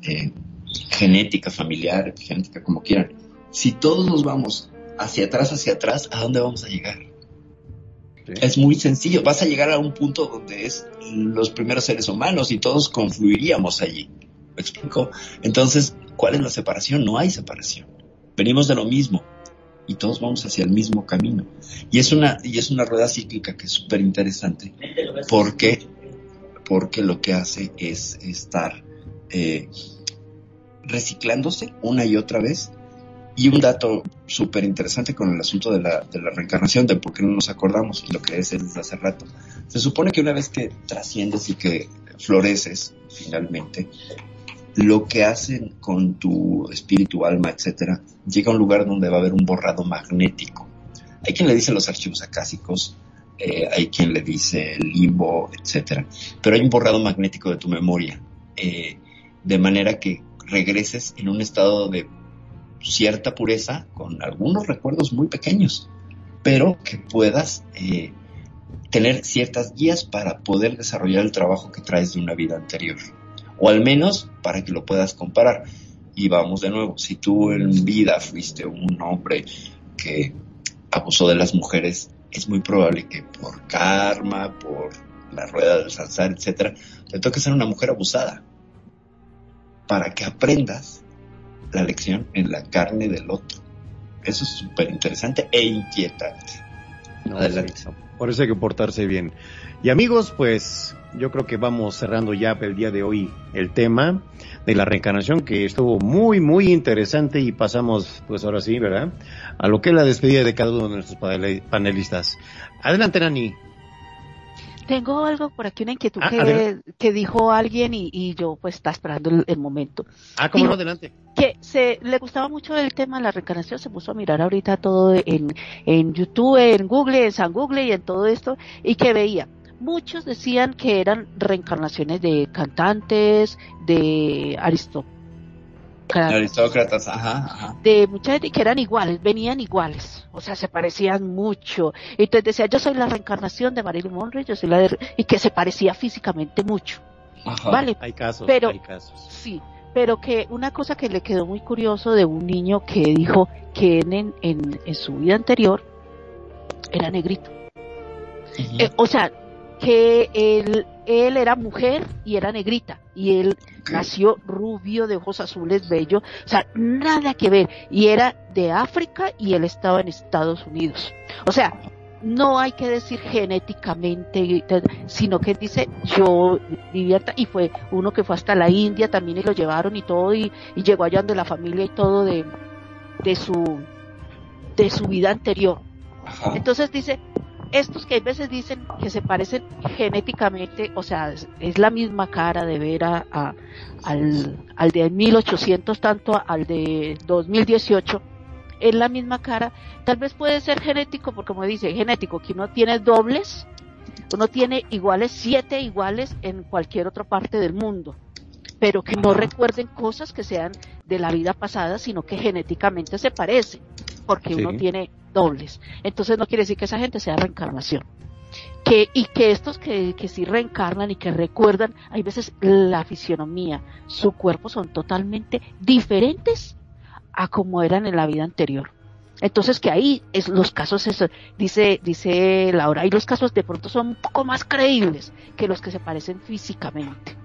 eh, genética, familiar, genética, como quieran, si todos nos vamos hacia atrás, hacia atrás, ¿a dónde vamos a llegar? Sí. Es muy sencillo, vas a llegar a un punto donde es los primeros seres humanos y todos confluiríamos allí. ¿Me explico? Entonces, ¿cuál es la separación? No hay separación. Venimos de lo mismo y todos vamos hacia el mismo camino. Y es una, y es una rueda cíclica que es súper interesante porque, porque lo que hace es estar eh, reciclándose una y otra vez. Y un dato súper interesante con el asunto de la, reencarnación, de por qué no nos acordamos, lo que es desde hace rato. Se supone que una vez que trasciendes y que floreces finalmente, lo que hacen con tu espíritu, alma, etcétera, llega a un lugar donde va a haber un borrado magnético. Hay quien le dice los archivos acásicos, eh, hay quien le dice limbo, etcétera, pero hay un borrado magnético de tu memoria, eh, de manera que regreses en un estado de cierta pureza, con algunos recuerdos muy pequeños, pero que puedas eh, tener ciertas guías para poder desarrollar el trabajo que traes de una vida anterior o al menos para que lo puedas comparar. Y vamos de nuevo, si tú en vida fuiste un hombre que abusó de las mujeres, es muy probable que por karma, por la rueda del salzar, etcétera, te toque ser una mujer abusada para que aprendas la lección en la carne del otro. Eso es súper interesante e inquietante. No, Adelante. sí, por eso hay que portarse bien. Y amigos, pues yo creo que vamos cerrando ya el día de hoy el tema de la reencarnación que estuvo muy, muy interesante y pasamos, pues ahora sí, ¿verdad? A lo que es la despedida de cada uno de nuestros panel- panelistas. Adelante, Nani. Tengo algo por aquí, una inquietud Ah, que, dijo alguien y, y yo pues está esperando el, el momento. Ah, cómo no, adelante. Que se le gustaba mucho el tema de la reencarnación, se puso a mirar ahorita todo en, en YouTube, en Google, en San Google y en todo esto, y que veía. Muchos decían que eran reencarnaciones de cantantes, de aristócratas, Aristócratas, ajá, ajá. de mucha gente que eran iguales, venían iguales, o sea, se parecían mucho. Entonces decía, yo soy la reencarnación de Marilyn Monroe, yo soy la de... y que se parecía físicamente mucho. ajá. Vale, Hay casos, Pero- hay casos. sí, pero que una cosa que le quedó muy curioso de un niño que dijo que en, en, en su vida anterior era negrito. Eh, o sea, que él, él era mujer y era negrita, y él nació rubio, de ojos azules, bello, o sea, nada que ver, y era de África y él estaba en Estados Unidos. O sea, no hay que decir genéticamente, sino que dice yo hasta- y fue uno que fue hasta la India también y lo llevaron y todo y, y llegó allá donde la familia y todo de, de su de su vida anterior. Ajá. Entonces dice, estos que a veces dicen que se parecen genéticamente, o sea, es, es la misma cara de ver a, a- al, al de 1800 tanto al de 2018, es la misma cara, tal vez puede ser genético, porque como dice, genético, que uno tiene dobles, uno tiene iguales, siete iguales en cualquier otra parte del mundo, pero que no recuerden cosas que sean de la vida pasada, sino que genéticamente se parecen, porque Sí. uno tiene dobles. Entonces no quiere decir que esa gente sea reencarnación. Que, y que estos que, que sí reencarnan y que recuerdan, hay veces la fisionomía, su cuerpo son totalmente diferentes a como eran en la vida anterior. Entonces que ahí es los casos, es- dice, dice Laura, ahí los casos de pronto son un poco más creíbles que los que se parecen físicamente.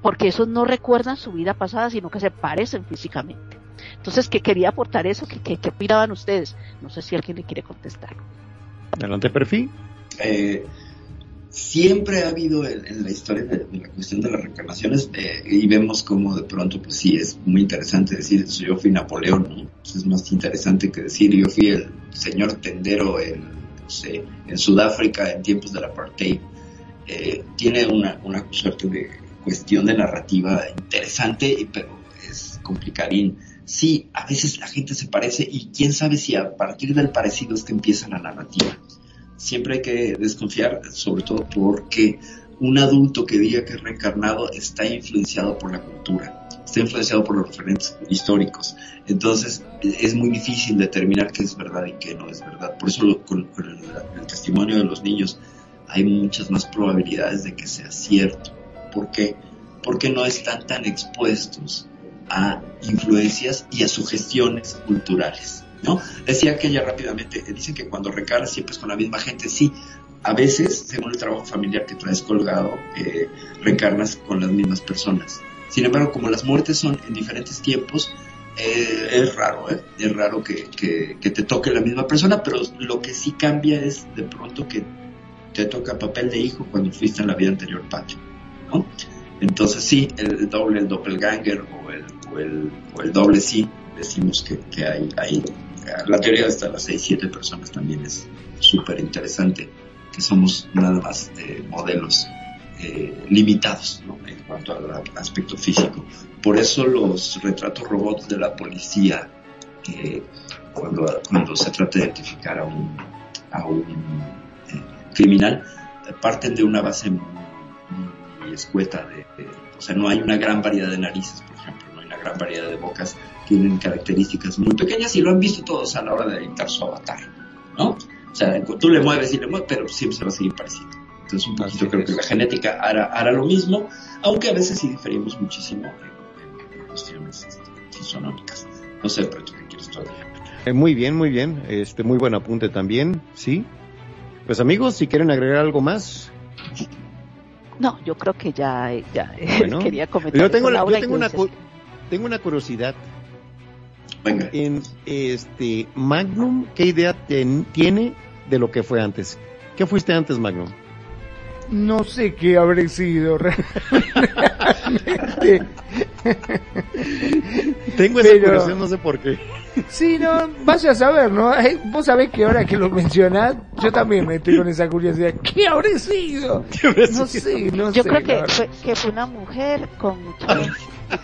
Porque esos no recuerdan su vida pasada, sino que se parecen físicamente. Entonces que quería aportar eso, que, que, que opinaban ustedes. No sé si alguien le quiere contestar. Adelante, perfil. Eh, siempre ha habido en, en la historia de, de la cuestión de las reencarnaciones eh, y vemos como de pronto, pues sí, es muy interesante decir, "So, yo fui Napoleón, ¿no? Pues es más interesante que decir, yo fui el señor tendero en, no sé, en Sudáfrica en tiempos del apartheid. Eh, tiene una, una suerte de cuestión de narrativa interesante, pero es complicadín. Sí, a veces la gente se parece y quién sabe si a partir del parecido es que empieza la narrativa siempre hay que desconfiar, sobre todo porque un adulto que diga que es reencarnado está influenciado por la cultura, está influenciado por los referentes históricos. Entonces es muy difícil determinar qué es verdad y qué no es verdad. Por eso lo- con, con el, el testimonio de los niños hay muchas más probabilidades de que sea cierto. ¿Por qué? Porque no están tan expuestos a influencias y a sugestiones culturales. ¿no? Decía que ella rápidamente, eh, dicen que cuando recargas siempre es con la misma gente, sí, a veces, según el trabajo familiar que traes colgado, eh, reencarnas con las mismas personas. Sin embargo, como las muertes son en diferentes tiempos, eh, es raro, ¿eh? es raro que te toque la misma persona, pero lo que sí cambia es de pronto que te toca papel de hijo cuando fuiste en la vida anterior patio, ¿no? Entonces sí, el doble, el doppelganger o el, o el, o el doble sí, decimos que, que hay, hay, la teoría de hasta las 6, 7 personas también es súper interesante, que somos nada más de modelos eh, limitados en cuanto al aspecto físico. Por eso los retratos robots de la policía, eh, cuando, cuando se trata de identificar a un, a un eh, criminal, eh, parten de una base muy, escueta, de, de- o sea, no hay una gran variedad de narices, por ejemplo, no hay una gran variedad de bocas, tienen características muy pequeñas y lo han visto todos a la hora de editar su avatar, ¿no? O sea, tú le mueves y le mueves, pero siempre se va a seguir pareciendo. Entonces, un poquito creo que la genética hará, hará lo mismo, aunque a veces sí diferimos muchísimo en, en cuestiones este, fisonómicas. No sé, pero tú qué quieres tú Eh, muy bien, muy bien. Este, muy buen apunte también, sí. Pues amigos, si quieren agregar algo más, No, yo creo que ya, eh, ya eh, Bueno, quería comentar. yo tengo, la- yo una, cu- tengo una curiosidad. Venga. En este Magnum, ¿qué idea ten- tiene de lo que fue antes. ¿Qué fuiste antes, Magnum? No sé qué habré sido realmente. Tengo esa Pero- curiosidad, no sé por qué. Sí, no, vaya a saber, ¿no? Eh, Vos sabés que ahora que lo mencionás, yo también me estoy con esa curiosidad. ¿Qué habré sido? No sé, no Yo sé. creo la que fue, que fue una mujer con muchas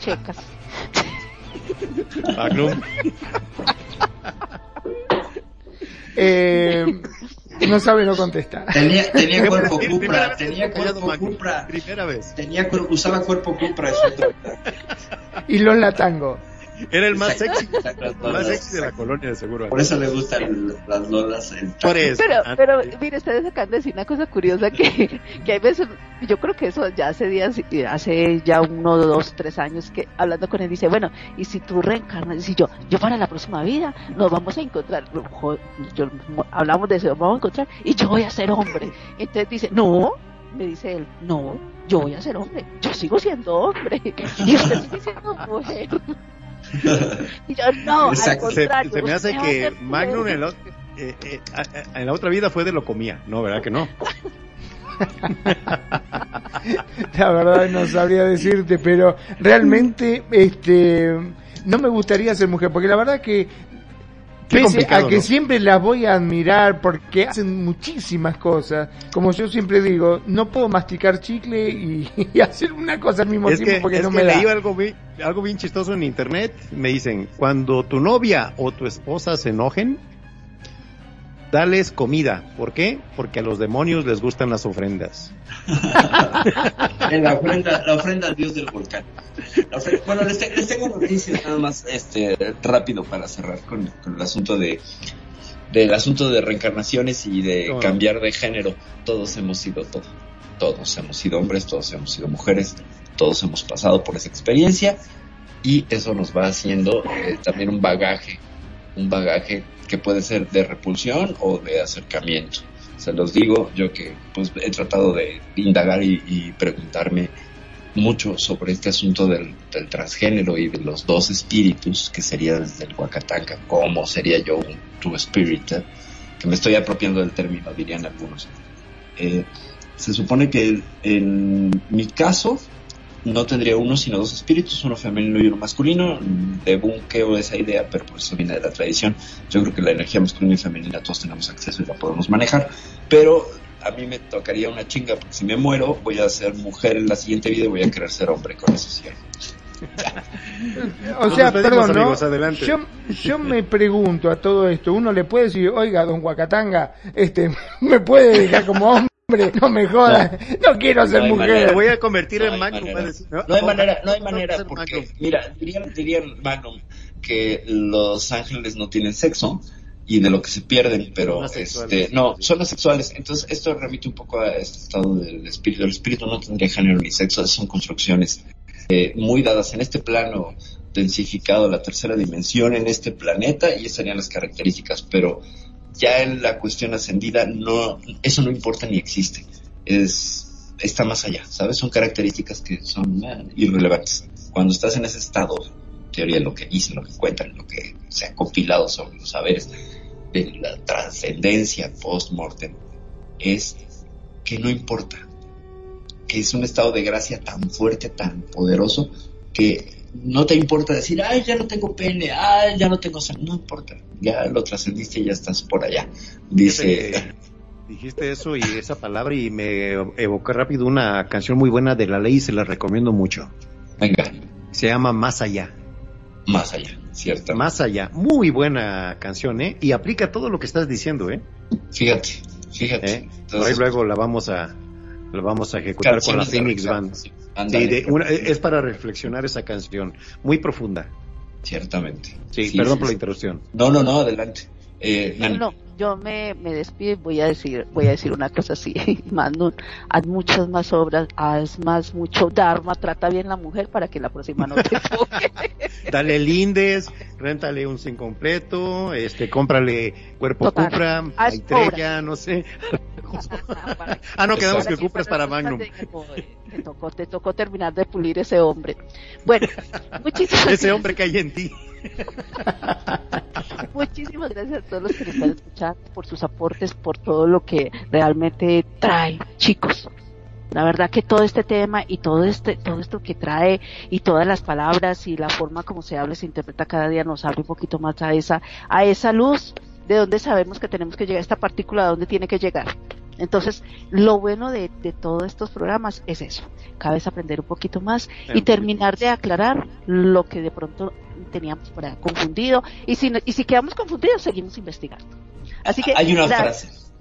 checas. Magnum. Eh, no sabe no contestar. Tenía, tenía cuerpo cupra, tenía cuerpo cupra. Primera vez. Tenía, cuer- usaba cuerpo cupra. Y los latango. Era el más sexy, el más sexy de la colonia, de seguro. Por eso le gustan las lolas. El Por eso. Pero, Ah, pero, mire, ustedes acaban de decir una cosa curiosa que, que hay veces, yo creo que eso ya hace días, hace ya uno, dos, tres años que hablando con él dice, bueno, y si tú reencarnas, y yo, yo para la próxima vida nos vamos a encontrar, yo- hablamos de eso, nos vamos a encontrar y yo voy a ser hombre. Entonces dice, no, me dice él, no, yo voy a ser hombre, yo sigo siendo hombre, y usted sigue siendo mujer. Y yo, no, Exacto. se, contrario. se me hace que ser Magnum mujer". en la, eh, eh, en la otra vida fue de lo comía, ¿no? ¿Verdad que no? La verdad no sabría decirte, pero realmente este no me gustaría ser mujer, porque la verdad que pese a que ¿no? siempre las voy a admirar porque hacen muchísimas cosas, como yo siempre digo, no puedo masticar chicle y, y hacer una cosa al mismo Es tiempo que, porque es no que me da. leí algo bien, algo bien chistoso en internet. Me dicen, cuando tu novia o tu esposa se enojen, dales comida. ¿Por qué? Porque a los demonios les gustan las ofrendas. En la ofrenda, la ofrenda al dios del volcán. Ofrenda- bueno, les, te- les tengo noticias nada más este rápido para cerrar con, con el asunto de del asunto de reencarnaciones y de no. cambiar de género. Todos hemos sido todo. Todos hemos sido hombres, todos hemos sido mujeres, todos hemos pasado por esa experiencia y eso nos va haciendo eh, también un bagaje, un bagaje que puede ser de repulsión o de acercamiento. Se los digo, yo que pues he tratado de indagar y, preguntarme mucho sobre este asunto del, del transgénero y de los dos espíritus, que sería desde el Huacatanga, cómo sería yo un two spirit, que me estoy apropiando del término, dirían algunos. Eh, se supone que en mi caso no tendría uno sino dos espíritus, uno femenino y uno masculino. Debunqueo esa idea, pero por eso viene de la tradición. Yo creo que la energía masculina y femenina todos tenemos acceso y la podemos manejar, pero a mí me tocaría una chinga porque si me muero voy a ser mujer en la siguiente vida y voy a querer ser hombre con eso sí. O sea, perdón, ¿no? amigos, adelante. Yo, yo me pregunto a todo esto, uno le puede decir, oiga, don Huacatanga, este, me puede dejar como hombre, no me jodas, no, quiero ser No mujer. Manera. voy a convertir No en Magnum. manera. No hay manera, no hay manera porque, Magnum. mira, dirían, dirían Magnum que los ángeles no tienen sexo y de lo que se pierden, pero este, no, son asexuales. Entonces esto remite un poco a este estado del espíritu. El espíritu no tendría género ni sexo, son construcciones eh, muy dadas en este plano densificado, la tercera dimensión en este planeta y esas serían las características, pero ya en la cuestión ascendida no, eso no importa ni existe. Es, está más allá, ¿sabes? Son características que son eh, irrelevantes. Cuando estás en ese estado, teoría lo que dicen, lo que cuentan, lo que se ha compilado sobre los saberes de la trascendencia post-mortem, es que no importa, que es un estado de gracia tan fuerte, tan poderoso, que no te importa decir, ay, ya no tengo pene, ay, ya no tengo sangre, no importa, ya lo trascendiste y ya estás por allá. Dice, Dijiste eso y esa palabra y me evocó rápido una canción muy buena de la ley y se la recomiendo mucho. venga, Se llama Más allá. más allá, ¿cierto? Más allá. Muy buena canción, ¿eh? Y aplica todo lo que estás diciendo, ¿eh? Fíjate, fíjate. ¿Eh? Por ahí luego la vamos a la vamos a ejecutar con la Phoenix Band. sí, Sí, de una- es para reflexionar esa canción, muy profunda. ciertamente. Sí, Sí, perdón sí, por la interrupción. No, no, no, adelante. Eh, No, no, yo me, me despido y voy a decir, voy a decir una cosa así, Manu, haz muchas más obras, haz más mucho Dharma, trata bien la mujer para que la próxima no te toque. Dale lindes, réntale un sin completo, este, cómprale cuerpo Total. Cupra, Haz estrella, no sé. Ah, no, quedamos que Cupra es para Magnum. te- tocó, te tocó terminar de pulir ese hombre. Bueno, muchísimas Ese hombre que hay en ti. Muchísimas gracias a todos los que nos están escuchando por sus aportes, por todo lo que realmente trae, chicos. La verdad que todo este tema y todo este, todo esto que trae y todas las palabras y la forma como se habla, se interpreta cada día nos abre un poquito más a esa, a esa luz de donde sabemos que tenemos que llegar, esta partícula de donde tiene que llegar. Entonces, lo bueno de, de todos estos programas es eso, cada vez aprender un poquito más y terminar de aclarar lo que de pronto teníamos por ahí confundido y si, y si quedamos confundidos seguimos investigando. Así que Hay una gracias. frase.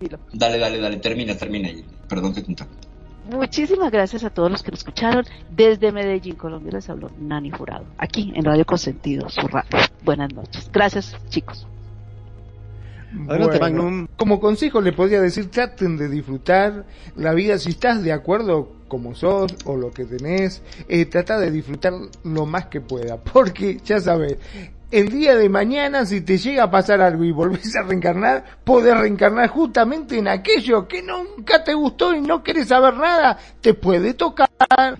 Dilo. Dale, dale, dale, termina, termina. Perdón que te interrumpa. Muchísimas gracias a todos los que nos escucharon. Desde Medellín, Colombia, les habló Nani Jurado, aquí en Radio Consentido, su radio. Buenas noches. Gracias, chicos. Adelante, Magnum. Como consejo le podría decir, traten de disfrutar la vida. Si estás de acuerdo como sos o lo que tenés, eh, trata de disfrutar lo más que pueda. Porque, ya sabes, el día de mañana, si te llega a pasar algo y volvés a reencarnar, podés reencarnar justamente en aquello que nunca te gustó y no querés saber nada. Te puede tocar.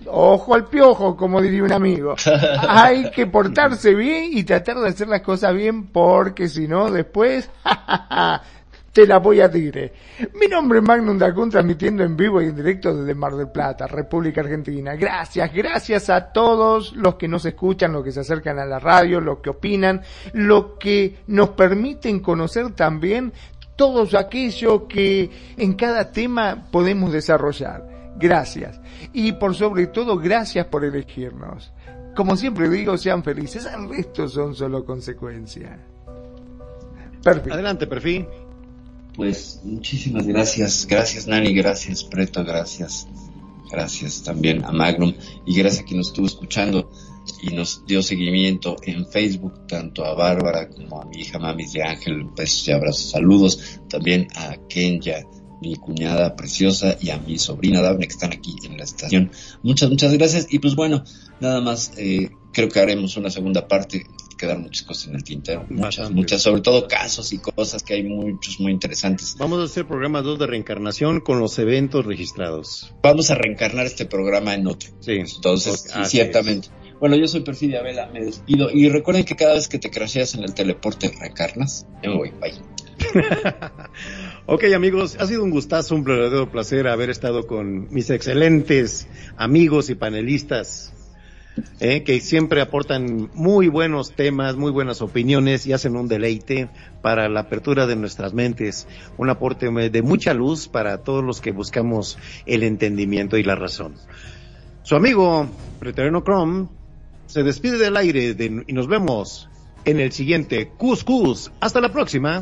Ojo al piojo, como diría un amigo. Hay que portarse bien y tratar de hacer las cosas bien porque si no, después, te la voy a tigre. Mi nombre es Magnum Dacun, transmitiendo en vivo y en directo desde Mar del Plata, República Argentina. Gracias, gracias a todos los que nos escuchan, los que se acercan a la radio, los que opinan, los que nos permiten conocer también todo aquello que en cada tema podemos desarrollar. Gracias. Y por sobre todo, gracias por elegirnos. Como siempre digo, sean felices. El resto son solo consecuencias. Perfecto. Adelante, perfil. Pues muchísimas gracias, gracias Nani, gracias Preto, gracias, gracias también a Magnum. Y gracias a quien nos estuvo escuchando y nos dio seguimiento en Facebook, tanto a Bárbara como a mi hija Mamis de Ángel, besos y abrazos, saludos, también a Kenya, mi cuñada preciosa y a mi sobrina Daphne que están aquí en la estación. Muchas, muchas gracias. Y pues bueno, nada más, eh, creo que haremos una segunda parte quedar muchas cosas en el tintero, muchas, muchas, sobre todo casos y cosas que hay muchos muy interesantes. Vamos a hacer programa 2 de reencarnación con los eventos registrados. Vamos a reencarnar este programa en otro. Sí. Entonces, sí, ciertamente. Bueno, yo soy Perfidia Vela, me despido. Y recuerden que cada vez que te crasheas en el teleporte reencarnas. Ya me voy, bye. ok amigos, ha sido un gustazo, un verdadero placer haber estado con mis excelentes amigos y panelistas, eh, que siempre aportan muy buenos temas, muy buenas opiniones y hacen un deleite para la apertura de nuestras mentes, un aporte de mucha luz para todos los que buscamos el entendimiento y la razón. Su amigo Preterno Chrome se despide del aire y nos vemos en el siguiente Cuscus. Hasta la próxima.